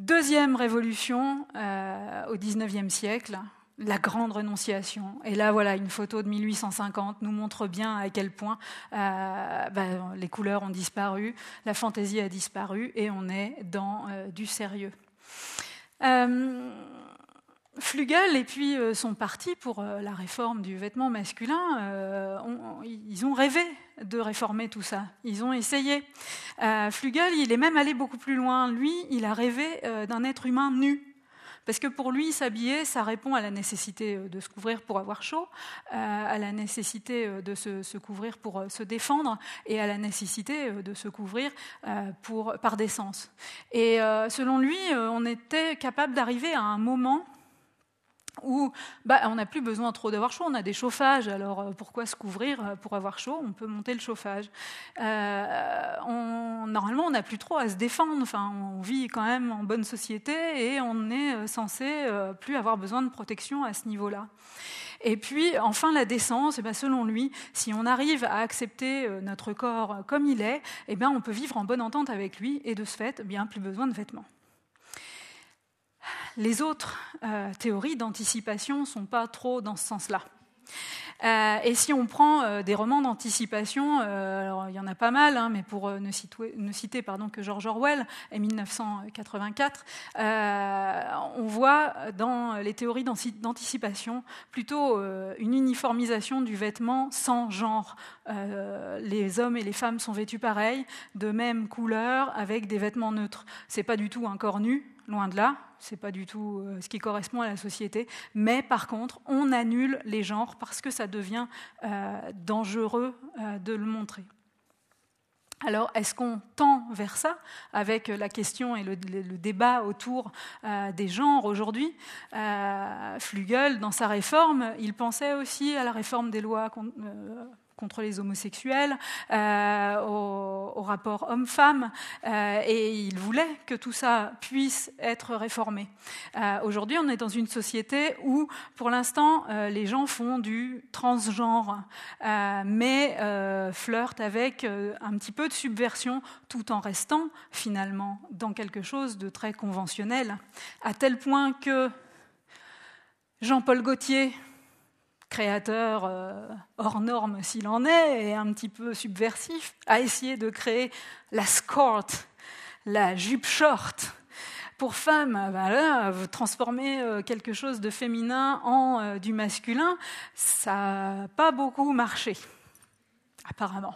Deuxième révolution euh, au XIXe siècle, la grande renonciation. Et là, voilà, une photo de 1850 nous montre bien à quel point euh, ben, les couleurs ont disparu, la fantaisie a disparu, et on est dans euh, du sérieux. Flugel et puis son parti pour la réforme du vêtement masculin, ils ont rêvé de réformer tout ça. Ils ont essayé. Flugel, il est même allé beaucoup plus loin. Lui, il a rêvé d'un être humain nu. Parce que pour lui, s'habiller, ça répond à la nécessité euh, de se couvrir pour avoir chaud, euh, à la nécessité euh, de se, couvrir pour se défendre et à la nécessité de se couvrir pour, par décence. Et selon lui, on était capable d'arriver à un moment où bah, on n'a plus besoin trop d'avoir chaud, on a des chauffages, alors euh, pourquoi se couvrir euh, pour avoir chaud? On peut monter le chauffage. Euh, on, normalement, on n'a plus trop à se défendre, enfin, on vit quand même en bonne société et on est censé plus avoir besoin de protection à ce niveau-là. Et puis, enfin, la décence, eh ben, selon lui, si on arrive à accepter notre corps comme il est, eh ben, on peut vivre en bonne entente avec lui et de ce fait, bien plus besoin de vêtements les autres euh, théories d'anticipation ne sont pas trop dans ce sens-là. Euh, et si on prend euh, des romans d'anticipation, il y en a pas mal, hein, mais pour ne citer, que George Orwell et 1984, on voit dans les théories d'anticipation plutôt une uniformisation du vêtement sans genre. les hommes et les femmes sont vêtus pareil, de même couleur, avec des vêtements neutres. C'est pas du tout un corps nu, loin de là, c'est pas du tout euh, ce qui correspond à la société, mais par contre, on annule les genres parce que ça devient euh, dangereux euh, de le montrer. Alors, est-ce qu'on tend vers ça avec la question et le, débat autour des genres aujourd'hui? Flügel, dans sa réforme, il pensait aussi à la réforme des lois contre les homosexuels, euh, au, rapport homme-femme, euh, et il voulait que tout ça puisse être réformé. Euh, aujourd'hui, on est dans une société où, pour l'instant, les gens font du transgenre, mais flirtent avec un petit peu de subversion, tout en restant finalement dans quelque chose de très conventionnel, à tel point que Jean-Paul Gaultier, créateur euh, hors norme s'il en est, et un petit peu subversif, a essayé de créer la skort, la jupe short. Pour femmes, ben transformer euh, quelque chose de féminin en euh, du masculin, ça n'a pas beaucoup marché, apparemment.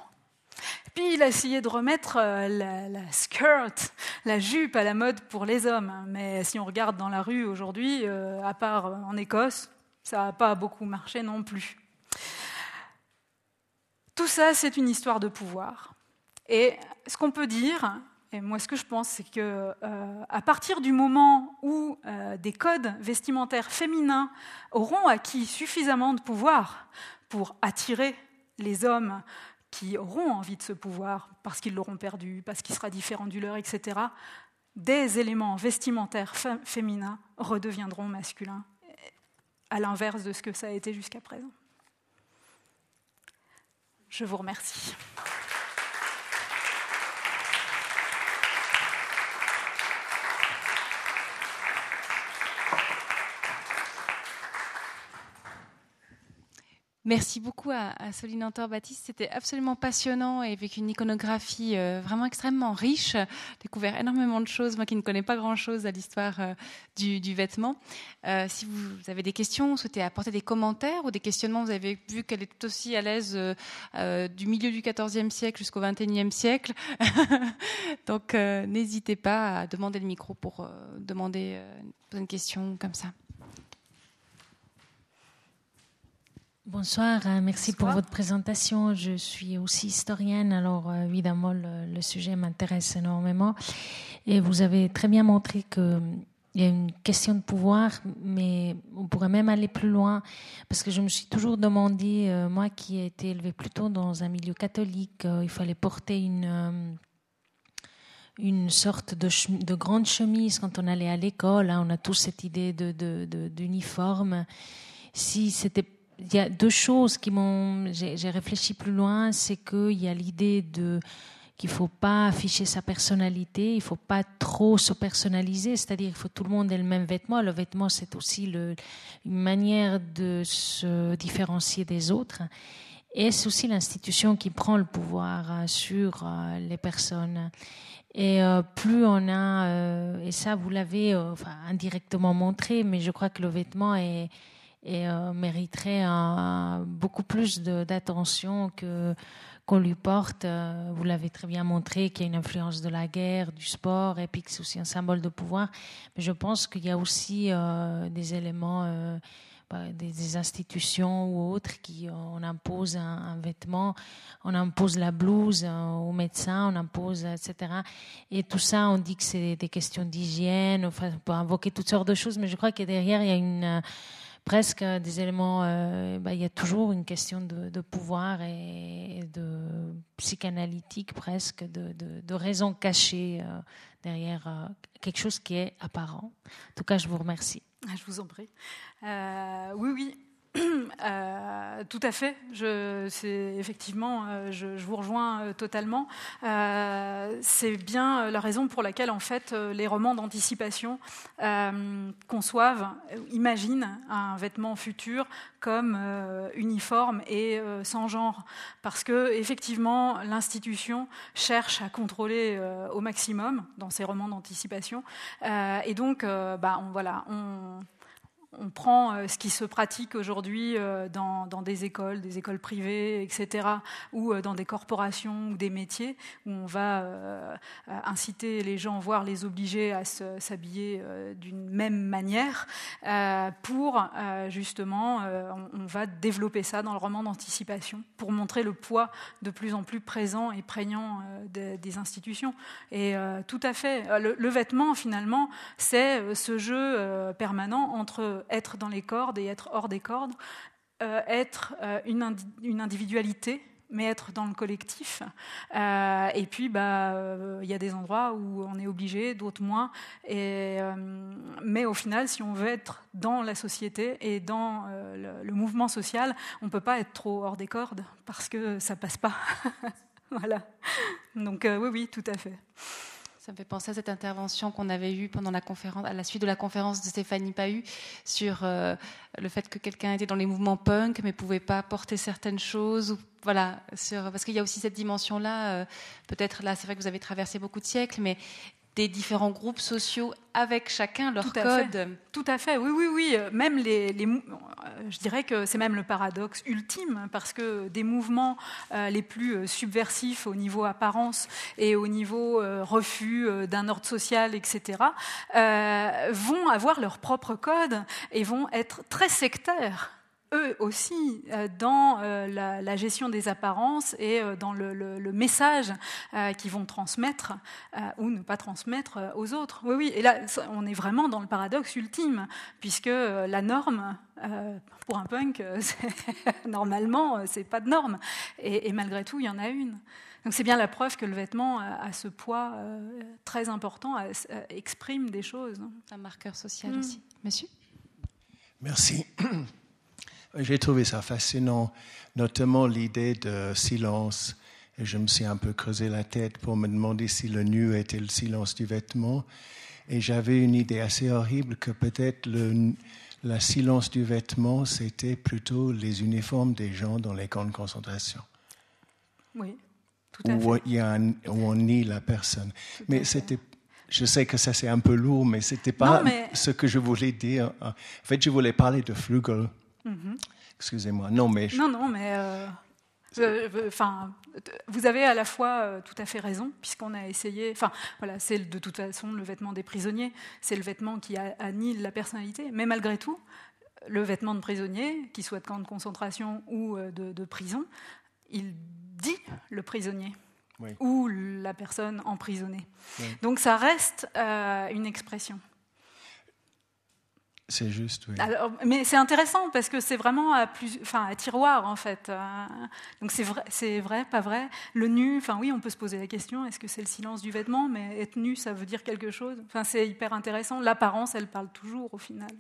Puis il a essayé de remettre la, la, skirt, la jupe à la mode pour les hommes. Mais si on regarde dans la rue aujourd'hui, à part en Écosse, ça n'a pas beaucoup marché non plus. Tout ça, c'est une histoire de pouvoir. Et ce qu'on peut dire, et moi ce que je pense, c'est que euh, à partir du moment où euh, des codes vestimentaires féminins auront acquis suffisamment de pouvoir pour attirer les hommes qui auront envie de ce pouvoir parce qu'ils l'auront perdu, parce qu'il sera différent du leur, etc., des éléments vestimentaires féminins redeviendront masculins à l'inverse de ce que ça a été jusqu'à présent. Je vous remercie. Merci beaucoup à, Soline Antor-Baptiste. C'était absolument passionnant et avec une iconographie euh, vraiment extrêmement riche. Découvert énormément de choses, moi qui ne connais pas grand-chose à l'histoire euh, du, vêtement. Euh, si vous avez des questions, souhaitez apporter des commentaires ou des questionnements, vous avez vu qu'elle est aussi à l'aise du milieu du XIVe siècle jusqu'au XXIe siècle. (laughs) Donc n'hésitez pas à demander le micro pour demander une question comme ça. Bonsoir, euh, merci pour votre présentation. Je suis aussi historienne, alors euh, évidemment le, sujet m'intéresse énormément. Et vous avez très bien montré qu'il y a une question de pouvoir, mais on pourrait même aller plus loin, parce que je me suis toujours demandé, euh, moi qui ai été élevée plutôt dans un milieu catholique, il fallait porter une une sorte de, de, grande chemise quand on allait à l'école. Hein. on a tous cette idée d'uniforme. De, de, si c'était il y a deux choses qui m'ont. J'ai réfléchi plus loin, c'est qu'il y a l'idée de qu'il faut pas afficher sa personnalité, il faut pas trop se personnaliser, c'est-à-dire il faut tout le monde ait le même vêtement. Le vêtement, c'est aussi une manière de se différencier des autres. et c'est aussi l'institution qui prend le pouvoir sur les personnes. Et plus on a, et ça vous l'avez indirectement montré, mais je crois que le vêtement est, et mériterait un, beaucoup plus d'attention que qu'on lui porte. Euh, vous l'avez très bien montré qu'il y a une influence de la guerre, du sport, et puis que c'est aussi un symbole de pouvoir. Mais je pense qu'il y a aussi euh, des éléments, euh, bah, des, institutions ou autres qui on impose un, vêtement, on impose la blouse aux médecins, on impose, etc. Et tout ça, on dit que c'est des questions d'hygiène. Enfin, on peut invoquer toutes sortes de choses, mais je crois que derrière, il y a une presque des éléments. Euh, bah, il y a toujours une question de, pouvoir et, de psychanalytique presque, de, de, raison cachée euh, derrière euh, quelque chose qui est apparent. En tout cas, je vous remercie. Ah, je vous en prie. oui, oui. Euh, tout à fait. Je, effectivement, euh, je, vous rejoins euh, totalement. c'est bien la raison pour laquelle, en fait, les romans d'anticipation conçoivent, imaginent un vêtement futur comme uniforme et sans genre, parce que effectivement, l'institution cherche à contrôler au maximum dans ces romans d'anticipation, et donc, bah, voilà, on prend euh, ce qui se pratique aujourd'hui euh, dans, des écoles, des écoles privées, etc., ou euh, dans des corporations ou des métiers, où on va inciter les gens, voire les obliger à s'habiller d'une même manière, pour justement, on va développer ça dans le roman d'anticipation, pour montrer le poids de plus en plus présent et prégnant des, institutions. Et tout à fait, le vêtement, finalement, c'est ce jeu permanent entre être dans les cordes et être hors des cordes, euh, être euh, une, une, individualité, mais être dans le collectif. Euh, et puis, bah, il y a des endroits où on est obligé, d'autres moins. Et, mais au final, si on veut être dans la société et dans le, mouvement social, on ne peut pas être trop hors des cordes parce que ça passe pas. (laughs) voilà. Donc oui, oui, tout à fait. Ça me fait penser à cette intervention qu'on avait eue pendant la conférence, à la suite de la conférence de Stéphanie Pahu sur euh, le fait que quelqu'un était dans les mouvements punk mais pouvait pas porter certaines choses. Voilà, parce qu'il y a aussi cette dimension-là. Euh, peut-être là, c'est vrai que vous avez traversé beaucoup de siècles, mais des différents groupes sociaux avec chacun leur code. Tout à fait, oui, oui, oui. Même les, euh, je dirais que c'est même le paradoxe ultime, parce que des mouvements euh, les plus euh, subversifs au niveau apparence et au niveau refus d'un ordre social, etc., vont avoir leur propre code et vont être très sectaires eux aussi euh, dans euh, la, gestion des apparences et euh, dans le, message qu'ils vont transmettre ou ne pas transmettre aux autres. Oui, oui, et là, on est vraiment dans le paradoxe ultime, puisque la norme, pour un punk, (laughs) normalement, c'est pas de norme. Et, malgré tout, il y en a une. Donc c'est bien la preuve que le vêtement a, ce poids très important, exprime des choses. Un marqueur social mm. aussi. Monsieur? Merci. J'ai trouvé ça fascinant, notamment l'idée de silence. Et je me suis un peu creusé la tête pour me demander si le nu était le silence du vêtement. Et j'avais une idée assez horrible que peut-être le la silence du vêtement, c'était plutôt les uniformes des gens dans les camps de concentration. Oui, tout à où, Il y a où on nie la personne. mais c'était je sais que ça c'est un peu lourd, mais c'était pas ce que je voulais dire. En fait, je voulais parler de Mhm. Excusez-moi. Non, mais. Non, non, mais. Euh, enfin, vous avez à la fois euh, tout à fait raison, puisqu'on a essayé. Enfin, voilà, c'est de toute façon le vêtement des prisonniers, c'est le vêtement qui annihile la personnalité. Mais malgré tout, le vêtement de prisonnier, qu'il soit de camp de concentration ou euh, de, prison, il dit le prisonnier. ou la personne emprisonnée. Donc ça reste une expression. C'est juste, oui. mais c'est intéressant parce que c'est vraiment à, plus, enfin, à tiroir, en fait. Euh, donc c'est vrai, c'est vrai, pas vrai? Le nu, enfin oui, on peut se poser la question, est-ce que c'est le silence du vêtement? Mais être nu, ça veut dire quelque chose? Enfin, c'est hyper intéressant. L'apparence, elle parle toujours au final.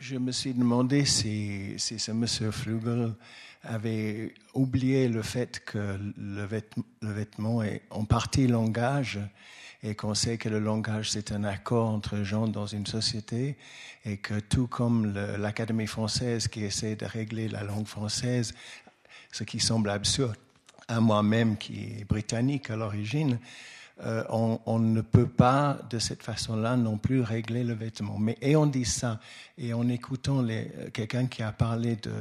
Je me suis demandé si, si ce monsieur Flugel avait oublié le fait que le vêtement, le vêtement est en partie langage et qu'on sait que le langage, c'est un accord entre gens dans une société, et que tout comme l'Académie française qui essaie de régler la langue française, ce qui semble absurde à moi-même qui est britannique à l'origine. Euh, on, ne peut pas de cette façon-là non plus régler le vêtement. Mais et on dit ça, et en écoutant quelqu'un qui a parlé de,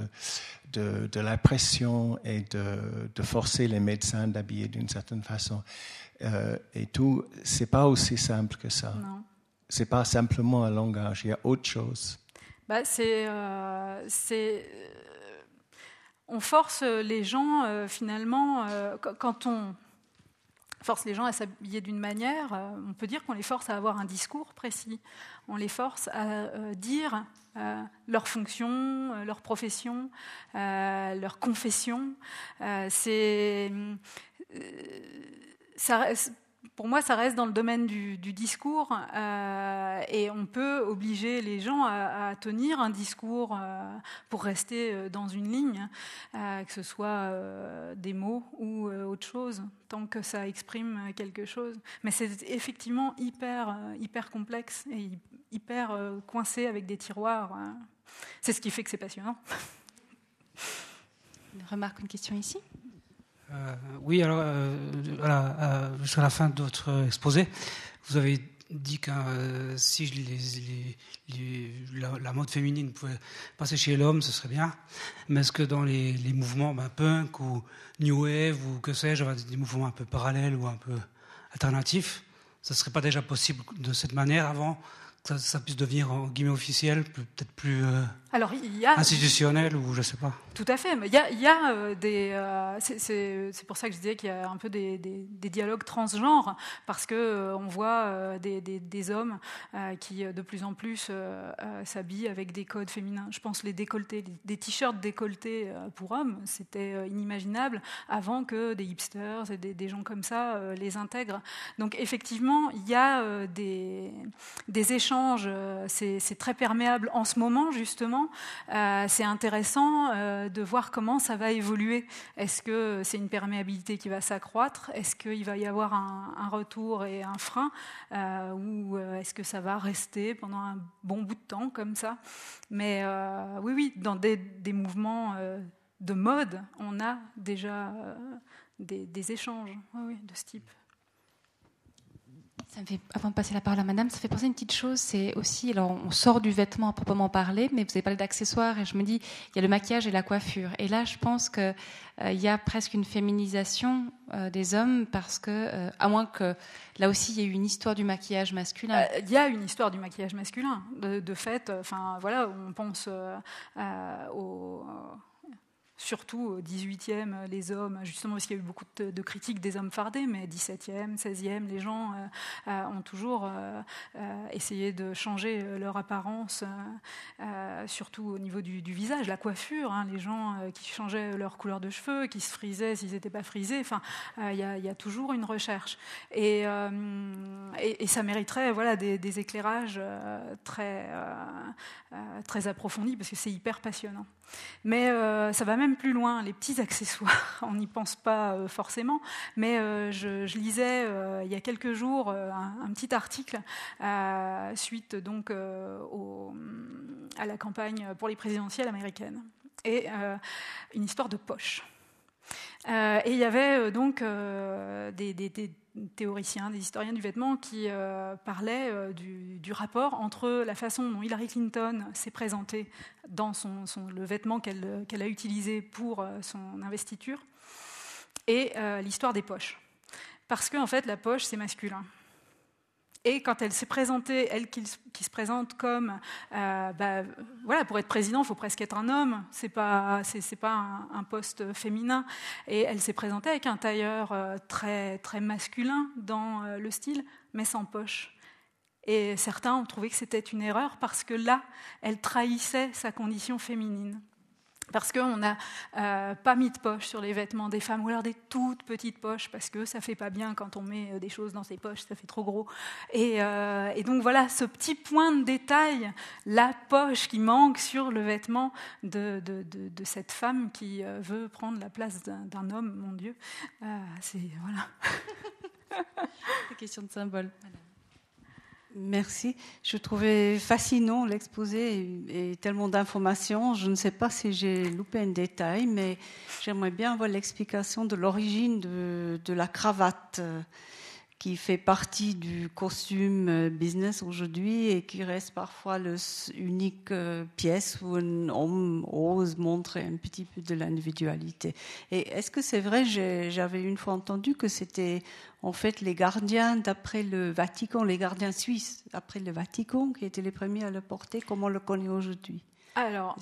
de, de la pression et de, de, forcer les médecins d'habiller d'une certaine façon euh, et tout, c'est pas aussi simple que ça. Non. C'est pas simplement un langage, il y a autre chose. Bah, c'est, euh, c'est, on force les gens finalement quand on force les gens à s'habiller d'une manière, euh, on peut dire qu'on les force à avoir un discours précis, on les force à euh, dire euh, leur fonction, leur profession, leur confession. c'est pour moi, ça reste dans le domaine du, discours euh, et on peut obliger les gens à, tenir un discours euh, pour rester euh, dans une ligne, que ce soit des mots ou autre chose, tant que ça exprime quelque chose. Mais c'est effectivement hyper, hyper complexe et hyper coincé avec des tiroirs. Hein. C'est ce qui fait que c'est passionnant. Une remarque, une question ici? Euh, oui, alors, euh, euh, jusqu'à la fin de votre exposé, vous avez dit que si la, mode féminine pouvait passer chez l'homme, ce serait bien. Mais est-ce que dans les, mouvements ben, punk ou new wave ou que sais-je, des mouvements un peu parallèles ou un peu alternatifs, ce ne serait pas déjà possible de cette manière avant que ça, puisse devenir en guillemets officiel, peut-être plus Alors, il y a, institutionnel ou je ne sais pas tout à fait. Mais il y a, y a euh, des. Euh, c'est pour ça que je disais qu'il y a un peu des, des, dialogues transgenres, parce que euh, on voit des, des, hommes qui de plus en plus s'habillent avec des codes féminins. Je pense les décolletés, des t-shirts décolletés pour hommes, c'était inimaginable avant que des hipsters et des, gens comme ça les intègrent. Donc effectivement, il y a des échanges. C'est très perméable en ce moment justement. C'est intéressant de voir comment ça va évoluer. Est-ce que c'est une perméabilité qui va s'accroître? Est-ce qu'il va y avoir un, retour et un frein euh, Ou euh, est-ce que ça va rester pendant un bon bout de temps comme ça? Mais euh, oui, oui, dans des, mouvements de mode, on a déjà des, échanges de ce type avant de passer la parole à madame, ça fait penser à une petite chose, c'est aussi, alors on sort du vêtement à proprement parler, mais vous avez parlé d'accessoires et je me dis, il y a le maquillage et la coiffure. Et là, je pense qu'il euh, y a presque une féminisation euh, des hommes parce que, euh, à moins que, là aussi, il y ait eu une histoire du maquillage masculin. Il y a une histoire du maquillage masculin, de, de fait. Enfin, voilà, on pense au surtout au 18e, les hommes, justement parce qu'il y a eu beaucoup de, critiques des hommes fardés, mais 17e, 16e, les gens euh, euh, ont toujours euh, essayé de changer leur apparence, surtout au niveau du, visage, la coiffure, hein, les gens qui changeaient leur couleur de cheveux, qui se frisaient s'ils n'étaient pas frisés, enfin, il y, a toujours une recherche. Et, ça mériterait voilà, des, éclairages très, très approfondis, parce que c'est hyper passionnant. Mais ça va même plus loin, les petits accessoires, (laughs) on n'y pense pas euh, forcément, mais euh, je, lisais euh, il y a quelques jours un, petit article suite donc à la campagne pour les présidentielles américaines. Et une histoire de poche. et il y avait donc des, théoriciens, des historiens du vêtement qui euh, parlaient euh, du, rapport entre la façon dont Hillary Clinton s'est présentée dans le vêtement qu'elle a utilisé pour euh, son investiture et l'histoire des poches. Parce qu'en en fait, la poche, c'est masculin. Et quand elle s'est présentée, elle qui, se présente comme, euh, bah, voilà, pour être président, il faut presque être un homme, c'est pas, c'est, pas un, poste féminin. Et elle s'est présentée avec un tailleur euh, très, très masculin dans euh, le style, mais sans poche. Et certains ont trouvé que c'était une erreur parce que là, elle trahissait sa condition féminine parce qu'on n'a euh, pas mis de poche sur les vêtements des femmes, ou alors des toutes petites poches, parce que ça fait pas bien quand on met euh, des choses dans ses poches, ça fait trop gros. Et, euh, donc voilà, ce petit point de détail, la poche qui manque sur le vêtement de, cette femme qui veut prendre la place d'un homme, mon Dieu, c'est voilà. (laughs) question de symbole. Merci. Je trouvais fascinant l'exposé et, tellement d'informations. Je ne sais pas si j'ai loupé un détail, mais j'aimerais bien avoir l'explication de l'origine de, de, la cravate qui fait partie du costume euh, business aujourd'hui et qui reste parfois l'unique euh, pièce où un homme ose montrer un petit peu de l'individualité. Et est-ce que c'est vrai, j'avais une fois entendu que c'était en fait les gardiens d'après le Vatican, les gardiens suisses d'après le Vatican qui étaient les premiers à le porter, comme on le connaît aujourd'hui? Alors,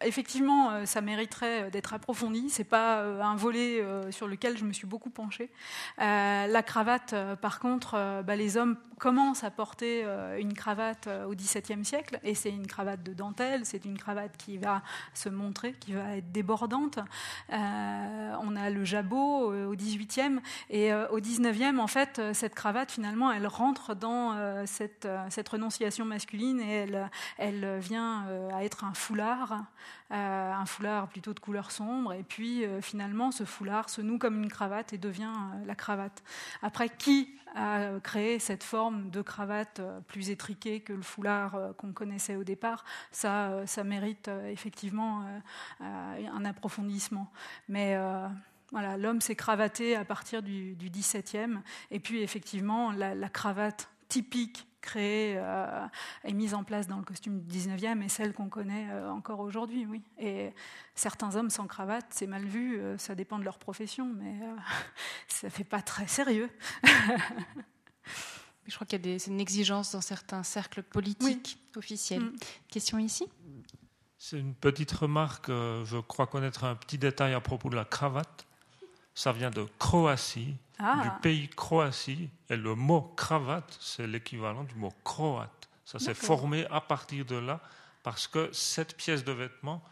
effectivement, euh, ça mériterait euh, d'être approfondi. C'est pas euh, un volet sur lequel je me suis beaucoup penchée. la cravate, par contre, bah, les hommes commencent à porter une cravate au XVIIe siècle, et c'est une cravate de dentelle. C'est une cravate qui va se montrer, qui va être débordante. on a le jabot au XVIIIe, et au XIXe, en fait, cette cravate finalement, elle rentre dans cette, cette renonciation masculine et elle, elle vient euh, à être un foulard, euh, un foulard plutôt de couleur sombre, et puis euh, finalement ce foulard se noue comme une cravate et devient la cravate. Après, qui a créé cette forme de cravate plus étriquée que le foulard qu'on connaissait au départ? Ça, ça mérite effectivement un approfondissement. Mais voilà, l'homme s'est cravaté à partir du, XVIIe, et puis effectivement, la cravate typique créée euh, et mise en place dans le costume du 19e et celle qu'on connaît euh, encore aujourd'hui, oui. Et certains hommes sans cravate, c'est mal vu, euh, ça dépend de leur profession, mais (laughs) ça fait pas très sérieux. (laughs) Je crois qu'il y a une exigence dans certains cercles politiques officiels. Mm. Question ici C'est une petite remarque. Je crois connaître un petit détail à propos de la cravate. Ça vient de Croatie ah. du pays Croatie. Et le mot cravate, c'est l'équivalent du mot croate. Ça s'est formé à partir de là parce que cette pièce de vêtement,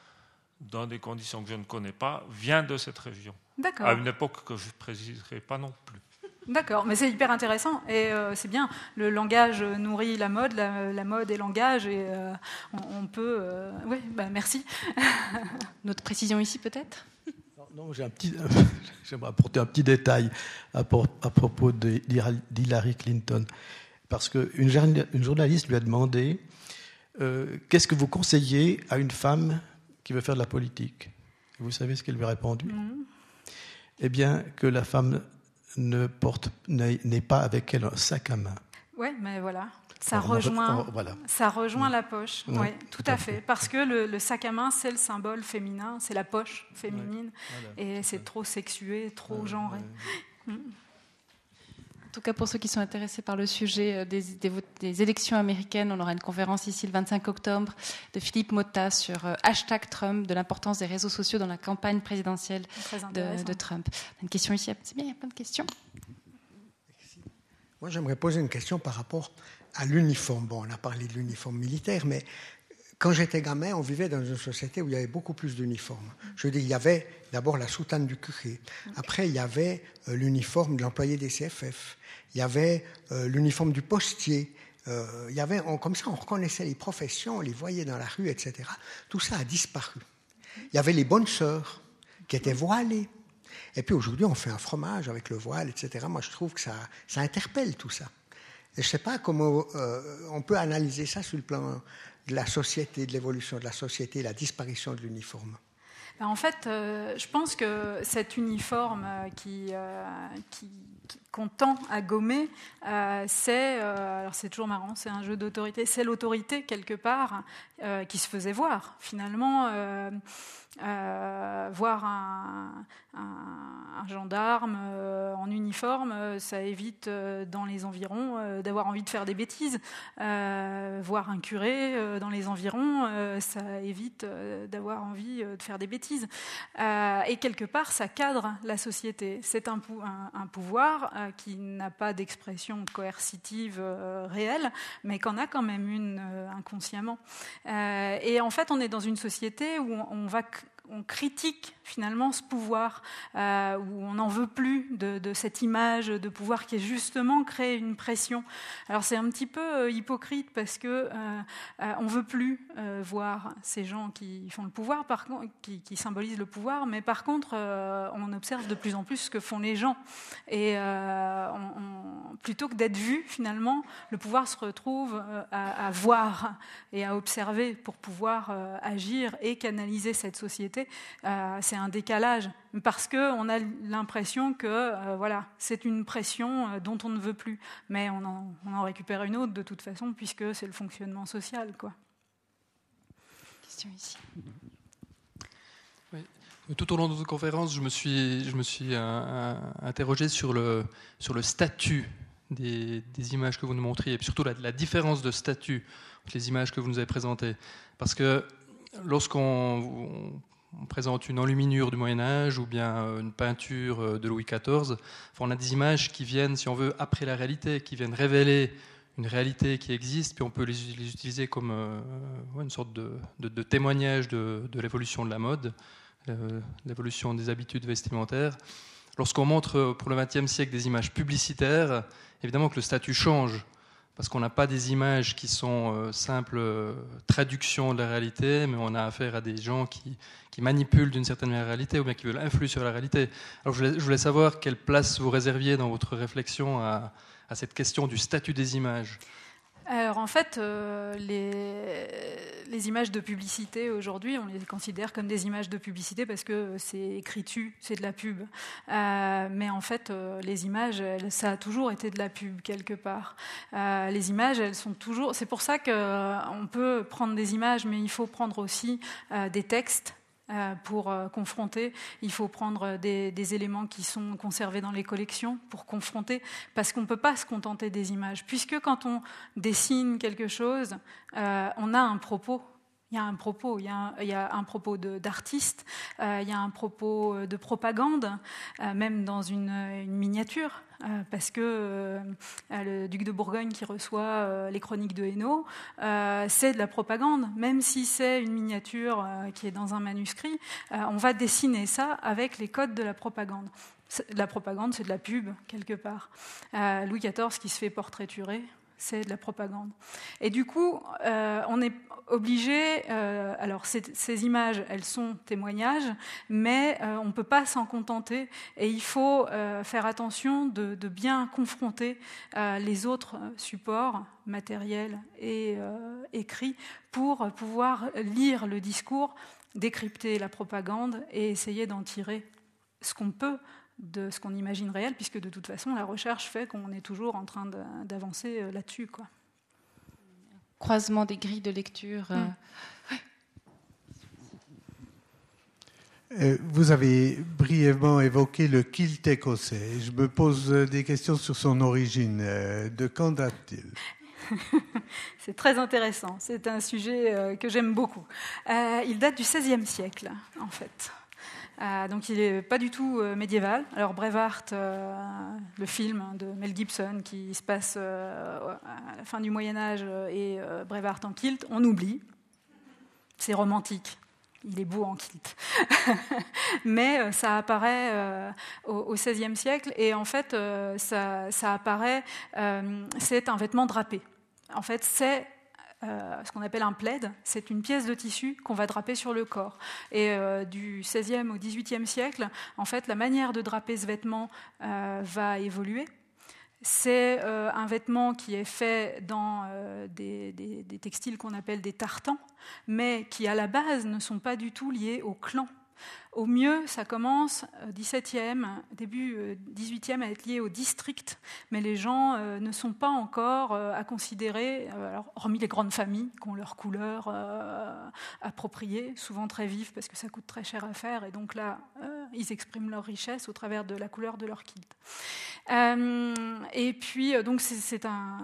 dans des conditions que je ne connais pas, vient de cette région. À une époque que je ne préciserai pas non plus. D'accord, mais c'est hyper intéressant et euh, c'est bien. Le langage nourrit la mode, la, mode est langage et euh, on, peut. Euh, oui, bah, merci. Notre précision ici peut-être? (laughs) non, j'ai un petit, (laughs) j'aimerais apporter un petit détail à, propos d'Hillary Clinton, parce qu'une journaliste lui a demandé euh, qu'est-ce que vous conseillez à une femme qui veut faire de la politique? Vous savez ce qu'elle lui a répondu? Eh bien, que la femme ne porte, n'est pas avec elle un sac à main. Oui, mais voilà. Ça rejoint, ça rejoint la poche, oui, tout, à fait. Parce que le, sac à main, c'est le symbole féminin, c'est la poche féminine, et c'est trop sexué, trop genré. (laughs) Mm. En tout cas, pour ceux qui sont intéressés par le sujet euh, des, des, élections américaines, on aura une conférence ici le 25 octobre de Philippe Motta sur euh, hashtag Trump, de l'importance des réseaux sociaux dans la campagne présidentielle de, de, Trump. Une question ici, c'est bien, il y a plein de questions. Moi, j'aimerais poser une question par rapport à l'uniforme. Bon, on a parlé de l'uniforme militaire, mais quand j'étais gamin, on vivait dans une société où il y avait beaucoup plus d'uniformes. Je veux dire, il y avait d'abord la soutane du curé. Après, il y avait euh, l'uniforme de l'employé des CFF. Il y avait euh, l'uniforme du postier. Euh, il y avait, comme ça, on reconnaissait les professions, on les voyait dans la rue, etc. Tout ça a disparu. Il y avait les bonnes sœurs qui étaient voilées. Et puis aujourd'hui, on fait un fromage avec le voile, etc. Moi, je trouve que ça, ça interpelle tout ça je ne sais pas comment euh, on peut analyser ça sur le plan de la société, de l'évolution de la société, la disparition de l'uniforme. Ben, en fait, euh, je pense que cet uniforme euh, qui, qui qu'on tend à gommer, c'est, alors c'est toujours marrant, c'est un jeu d'autorité, c'est l'autorité quelque part qui se faisait voir. Finalement, voir un, gendarme euh, en uniforme, euh, ça évite euh, dans les environs d'avoir envie de faire des bêtises. voir un curé dans les environs, ça évite d'avoir envie de faire des bêtises. et quelque part, ça cadre la société. C'est un, pouvoir qui n'a pas d'expression coercitive réelle, mais qu'en a quand même une inconsciemment. et en fait, on est dans une société où on va on critique finalement ce pouvoir, euh, où on n'en veut plus de, cette image de pouvoir qui est justement créé une pression. Alors c'est un petit peu euh, hypocrite parce que euh, on veut plus voir ces gens qui font le pouvoir, qui, symbolisent le pouvoir, mais par contre on observe de plus en plus ce que font les gens. Et plutôt que d'être vu, finalement, le pouvoir se retrouve à, voir et à observer pour pouvoir agir et canaliser cette société. C'est un décalage, parce qu'on a l'impression que euh, voilà, c'est une pression euh, dont on ne veut plus. Mais on en, récupère une autre de toute façon, puisque c'est le fonctionnement social. Quoi. Question ici. Tout au long de votre conférence, je me suis, je me suis euh, interrogé sur le, sur le statut des, des, images que vous nous montriez, et puis surtout la, la différence de statut entre les images que vous nous avez présentées. Parce que lorsqu'on on présente une enluminure du Moyen Âge ou bien euh, une peinture euh, de Louis XIV. on a des images qui viennent, si on veut, après la réalité, qui viennent révéler une réalité qui existe, puis on peut les, utiliser comme euh, une sorte de, témoignage de, l'évolution de la mode, l'évolution des habitudes vestimentaires. Lorsqu'on montre pour le XXe siècle des images publicitaires, évidemment que le statut change parce qu'on n'a pas des images qui sont euh, simples euh, traductions de la réalité, mais on a affaire à des gens qui, manipulent d'une certaine manière la réalité ou bien qui veulent influer sur la réalité. Alors je voulais, savoir quelle place vous réserviez dans votre réflexion à cette question du statut des images. Alors en fait, euh, les, images de publicité aujourd'hui, on les considère comme des images de publicité parce que c'est écrit c'est de la pub. Euh, mais en fait, euh, les images, ça a toujours été de la pub quelque part. les images, elles sont toujours. C'est pour ça qu'on peut prendre des images, mais il faut prendre aussi des textes pour euh, confronter. Il faut prendre des, éléments qui sont conservés dans les collections pour confronter, parce qu'on ne peut pas se contenter des images. Puisque quand on dessine quelque chose, euh, on a un propos. Il y a un propos, il y a un, propos d'artiste, il y a un propos de propagande, même dans une miniature. Euh, parce que euh, le duc de Bourgogne qui reçoit euh, les chroniques de Hainaut, c'est de la propagande, même si c'est une miniature qui est dans un manuscrit, on va dessiner ça avec les codes de la propagande. La propagande, c'est de la pub, quelque part. Louis XIV qui se fait portraiturer, c'est de la propagande. Et du coup, on est obligé, euh, alors ces, images, elles sont témoignages, mais euh, on ne peut pas s'en contenter et il faut euh, faire attention de, bien confronter les autres supports matériels et écrits pour pouvoir lire le discours, décrypter la propagande et essayer d'en tirer ce qu'on peut de ce qu'on imagine réel, puisque de toute façon, la recherche fait qu'on est toujours en train d'avancer là-dessus. Croisement des grilles de lecture. Euh. Euh, vous avez brièvement évoqué le kilt écossais. Je me pose des questions sur son origine. Euh, de quand date-t-il? (laughs) C'est très intéressant. C'est un sujet que j'aime beaucoup. il date du XVIe siècle, en fait. Euh, donc il n'est pas du tout euh, médiéval. Alors Brevard, euh, le film hein, de Mel Gibson qui se passe à la fin du Moyen Âge et Brevard en kilt, on oublie. C'est romantique. Il est beau en kilt. (laughs) Mais ça apparaît au XVIe siècle et en fait ça apparaît, c'est un vêtement drapé. En fait, c'est euh, ce qu'on appelle un plaid. C'est une pièce de tissu qu'on va draper sur le corps. Et euh, du XVIe au XVIIIe siècle, en fait, la manière de draper ce vêtement euh, va évoluer. C'est un vêtement qui est fait dans des, des, textiles qu'on appelle des tartans, mais qui à la base ne sont pas du tout liés au clan au mieux, ça commence 17e, euh, début 18e euh, à être lié au district, mais les gens euh, ne sont pas encore à considérer, hormis les grandes familles qui ont leurs couleurs appropriées, souvent très vives parce que ça coûte très cher à faire, et donc là, ils expriment leur richesse au travers de la couleur de leur kilt. et puis, donc c'est un,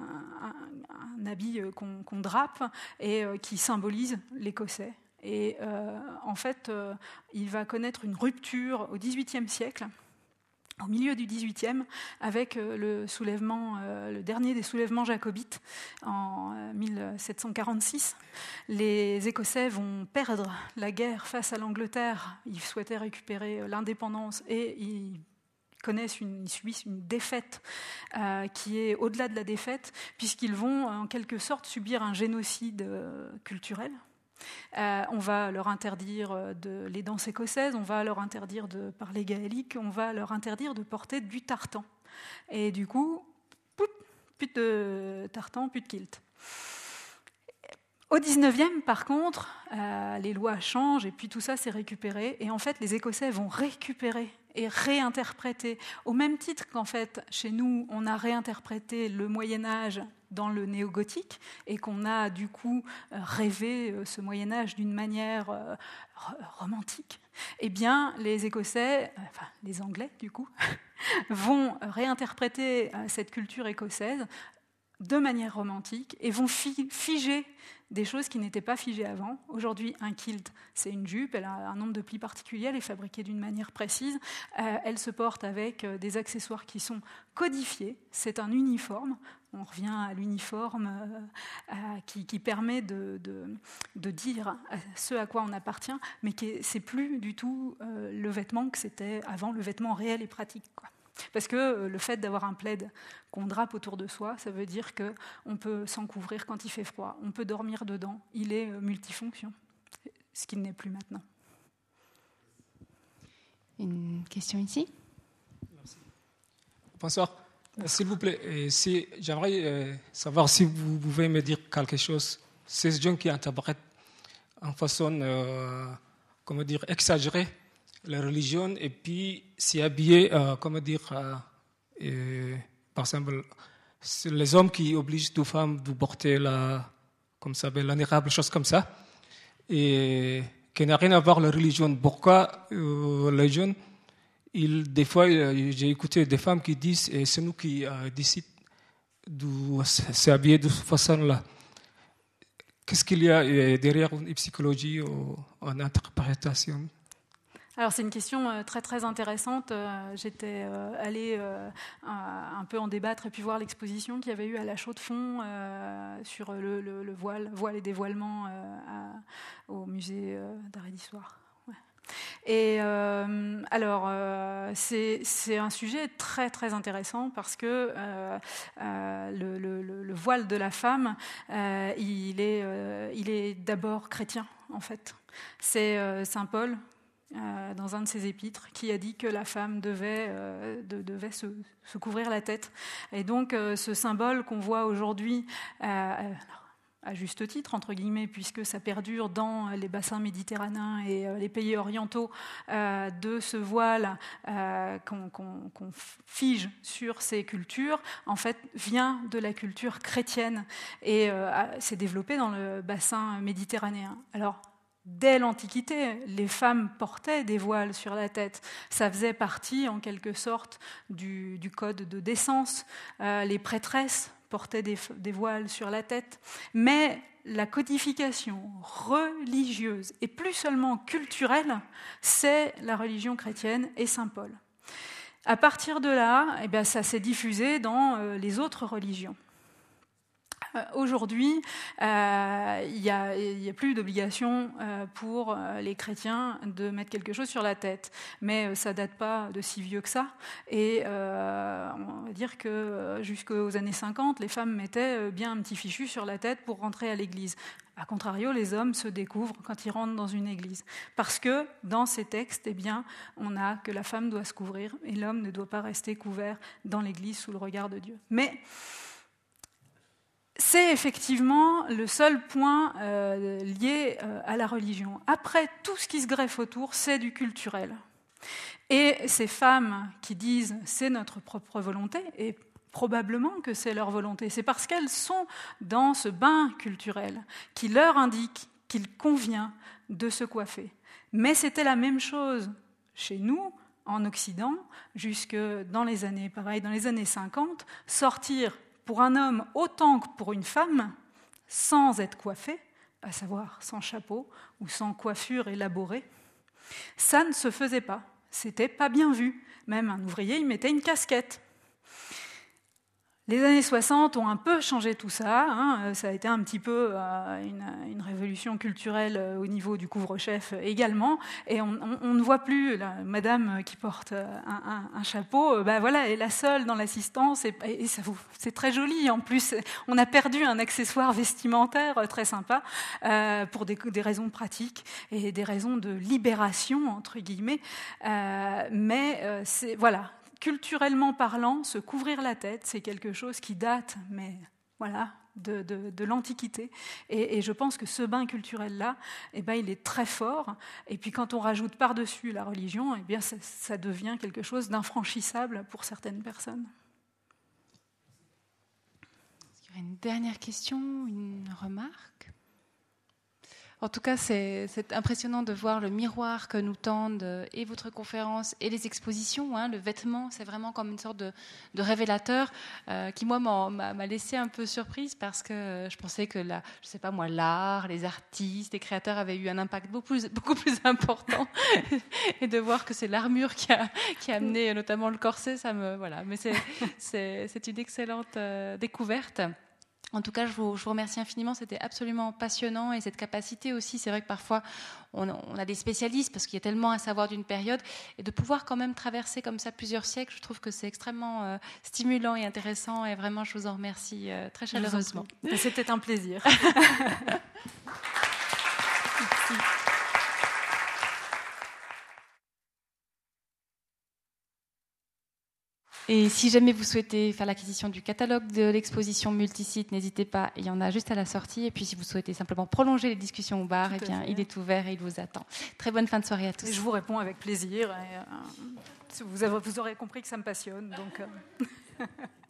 habit qu'on drape et qui symbolise l'Écossais. Et euh, en fait, euh, il va connaître une rupture au XVIIIe siècle au milieu du XVIIIe, avec euh, le, soulèvement, le dernier des soulèvements jacobites en 1746. Euh, les Écossais vont perdre la guerre face à l'Angleterre. Ils souhaitaient récupérer l'indépendance et ils connaissent une, ils subissent une défaite qui est au-delà de la défaite, puisqu'ils vont en quelque sorte subir un génocide culturel euh, on va leur interdire euh, de, les danses écossaises, on va leur interdire de parler gaélique, on va leur interdire de porter du tartan. Et du coup, plus de tartan, plus de kilt. Au 19e, par contre, euh, les lois changent et puis tout ça s'est récupéré. Et en fait, les Écossais vont récupérer et réinterpréter, au même titre qu'en fait, chez nous, on a réinterprété le Moyen Âge dans le néo-gothique et qu'on a du coup euh, rêvé euh, ce Moyen Âge d'une manière romantique, eh bien les Écossais, enfin les Anglais du coup, (laughs) vont réinterpréter cette culture écossaise de manière romantique et vont figer des choses qui n'étaient pas figées avant. Aujourd'hui, un kilt, c'est une jupe, elle a un nombre de plis particuliers, elle est fabriquée d'une manière précise, euh, elle se porte avec euh, des accessoires qui sont codifiés, c'est un uniforme, on revient à l'uniforme euh, qui, permet de, dire ce à quoi on appartient, mais c'est plus du tout le vêtement que c'était avant, le vêtement réel et pratique. Parce que euh, le fait d'avoir un plaid qu'on drape autour de soi, ça veut dire qu'on peut s'en couvrir quand il fait froid, on peut dormir dedans, il est euh, multifonction, ce qu'il n'est plus maintenant. Une question ici? Bonsoir. S'il vous plaît, si, j'aimerais euh, savoir si vous pouvez me dire quelque chose. Ces gens qui interprètent en façon, comment dire, exagérée la religion et puis s'y habiller, euh, comment dire, euh, par exemple, les hommes qui obligent les femmes de porter la, comme ça, l'honorable, chose comme ça, et qui n'a rien à voir la religion. Pourquoi euh, les jeunes, des fois, j'ai écouté des femmes qui disent, et c'est nous qui décidons de s'habiller de cette façon-là. Qu'est-ce qu'il y a derrière une psychologie ou une interprétation? Alors c'est une question euh, très très intéressante. Euh, j'étais euh, allée un peu en débattre et puis voir l'exposition qu'il y avait eu à la Chaux de Fonds sur le, voile, voile et dévoilement au musée d'art et d'histoire. Et alors, c'est un sujet très très intéressant parce que le, voile de la femme, il est, est d'abord chrétien en fait. C'est Saint Paul euh, dans un de ses épîtres, qui a dit que la femme devait, euh, se, couvrir la tête. Et donc euh, ce symbole qu'on voit aujourd'hui, à juste titre, entre guillemets, puisque ça perdure dans les bassins méditerranéens et les pays orientaux, de ce voile qu'on fige sur ces cultures, en fait, vient de la culture chrétienne et s'est développé dans le bassin méditerranéen. Alors, Dès l'Antiquité, les femmes portaient des voiles sur la tête. Ça faisait partie, en quelque sorte, du, code de décence. Euh, les prêtresses portaient des, voiles sur la tête. Mais la codification religieuse, et plus seulement culturelle, c'est la religion chrétienne et Saint Paul. À partir de là, eh bien, ça s'est diffusé dans euh, les autres religions. Euh, aujourd'hui, euh, il n'y a, plus d'obligation euh, pour les chrétiens de mettre quelque chose sur la tête. Mais ça date pas de si vieux que ça. Et on va dire que jusqu'aux années 50, les femmes mettaient bien un petit fichu sur la tête pour rentrer à l'église. A contrario, les hommes se découvrent quand ils rentrent dans une église. Parce que dans ces textes, eh bien, on a que la femme doit se couvrir et l'homme ne doit pas rester couvert dans l'église sous le regard de Dieu. Mais c'est effectivement le seul point euh, lié euh, à la religion. Après, tout ce qui se greffe autour, c'est du culturel. Et ces femmes qui disent c'est notre propre volonté, et probablement que c'est leur volonté, c'est parce qu'elles sont dans ce bain culturel qui leur indique qu'il convient de se coiffer. Mais c'était la même chose chez nous, en Occident, jusque dans les années, pareil, dans les années 50, sortir pour un homme autant que pour une femme, sans être coiffé, à savoir sans chapeau ou sans coiffure élaborée, ça ne se faisait pas. c'était pas bien vu. Même un ouvrier, il mettait une casquette. Les années 60 ont un peu changé tout ça. Hein. Ça a été un petit peu euh, une, révolution culturelle euh, au niveau du couvre-chef également. Et on, ne voit plus la madame qui porte euh, un, chapeau. Ben voilà, elle est la seule dans l'assistance. Et, c'est très joli. En plus, on a perdu un accessoire vestimentaire très sympa pour des, des, raisons pratiques et des raisons de libération entre guillemets. mais c'est voilà, culturellement parlant, se couvrir la tête, c'est quelque chose qui date, mais voilà, de, l'Antiquité. Et, je pense que ce bain culturel-là, eh ben, il est très fort. Et puis quand on rajoute par-dessus la religion, eh bien, ça, devient quelque chose d'infranchissable pour certaines personnes. Y aurait une dernière question, une remarque? En tout cas, c'est impressionnant de voir le miroir que nous tendent euh, et votre conférence et les expositions. Hein. le vêtement, c'est vraiment comme une sorte de, révélateur euh, qui, moi, m'a laissé un peu surprise parce que je pensais que, la, je sais pas moi, l'art, les artistes, les créateurs avaient eu un impact beaucoup plus, (laughs) important. et de voir que c'est l'armure qui a, amené notamment le corset, ça me. Voilà. Mais c'est une excellente euh, découverte. En tout cas, je vous, remercie infiniment. C'était absolument passionnant et cette capacité aussi, c'est vrai que parfois on, a des spécialistes parce qu'il y a tellement à savoir d'une période et de pouvoir quand même traverser comme ça plusieurs siècles, je trouve que c'est extrêmement euh, stimulant et intéressant et vraiment je vous en remercie euh, très chaleureusement. C'était un plaisir. (laughs) (laughs) Et si jamais vous souhaitez faire l'acquisition du catalogue de l'exposition multisite, n'hésitez pas, il y en a juste à la sortie. Et puis si vous souhaitez simplement prolonger les discussions au bar, eh bien, il est ouvert et il vous attend. Très bonne fin de soirée à tous. je vous réponds avec plaisir. Et, euh, vous, avez, vous, aurez compris que ça me passionne. Donc, euh. (laughs)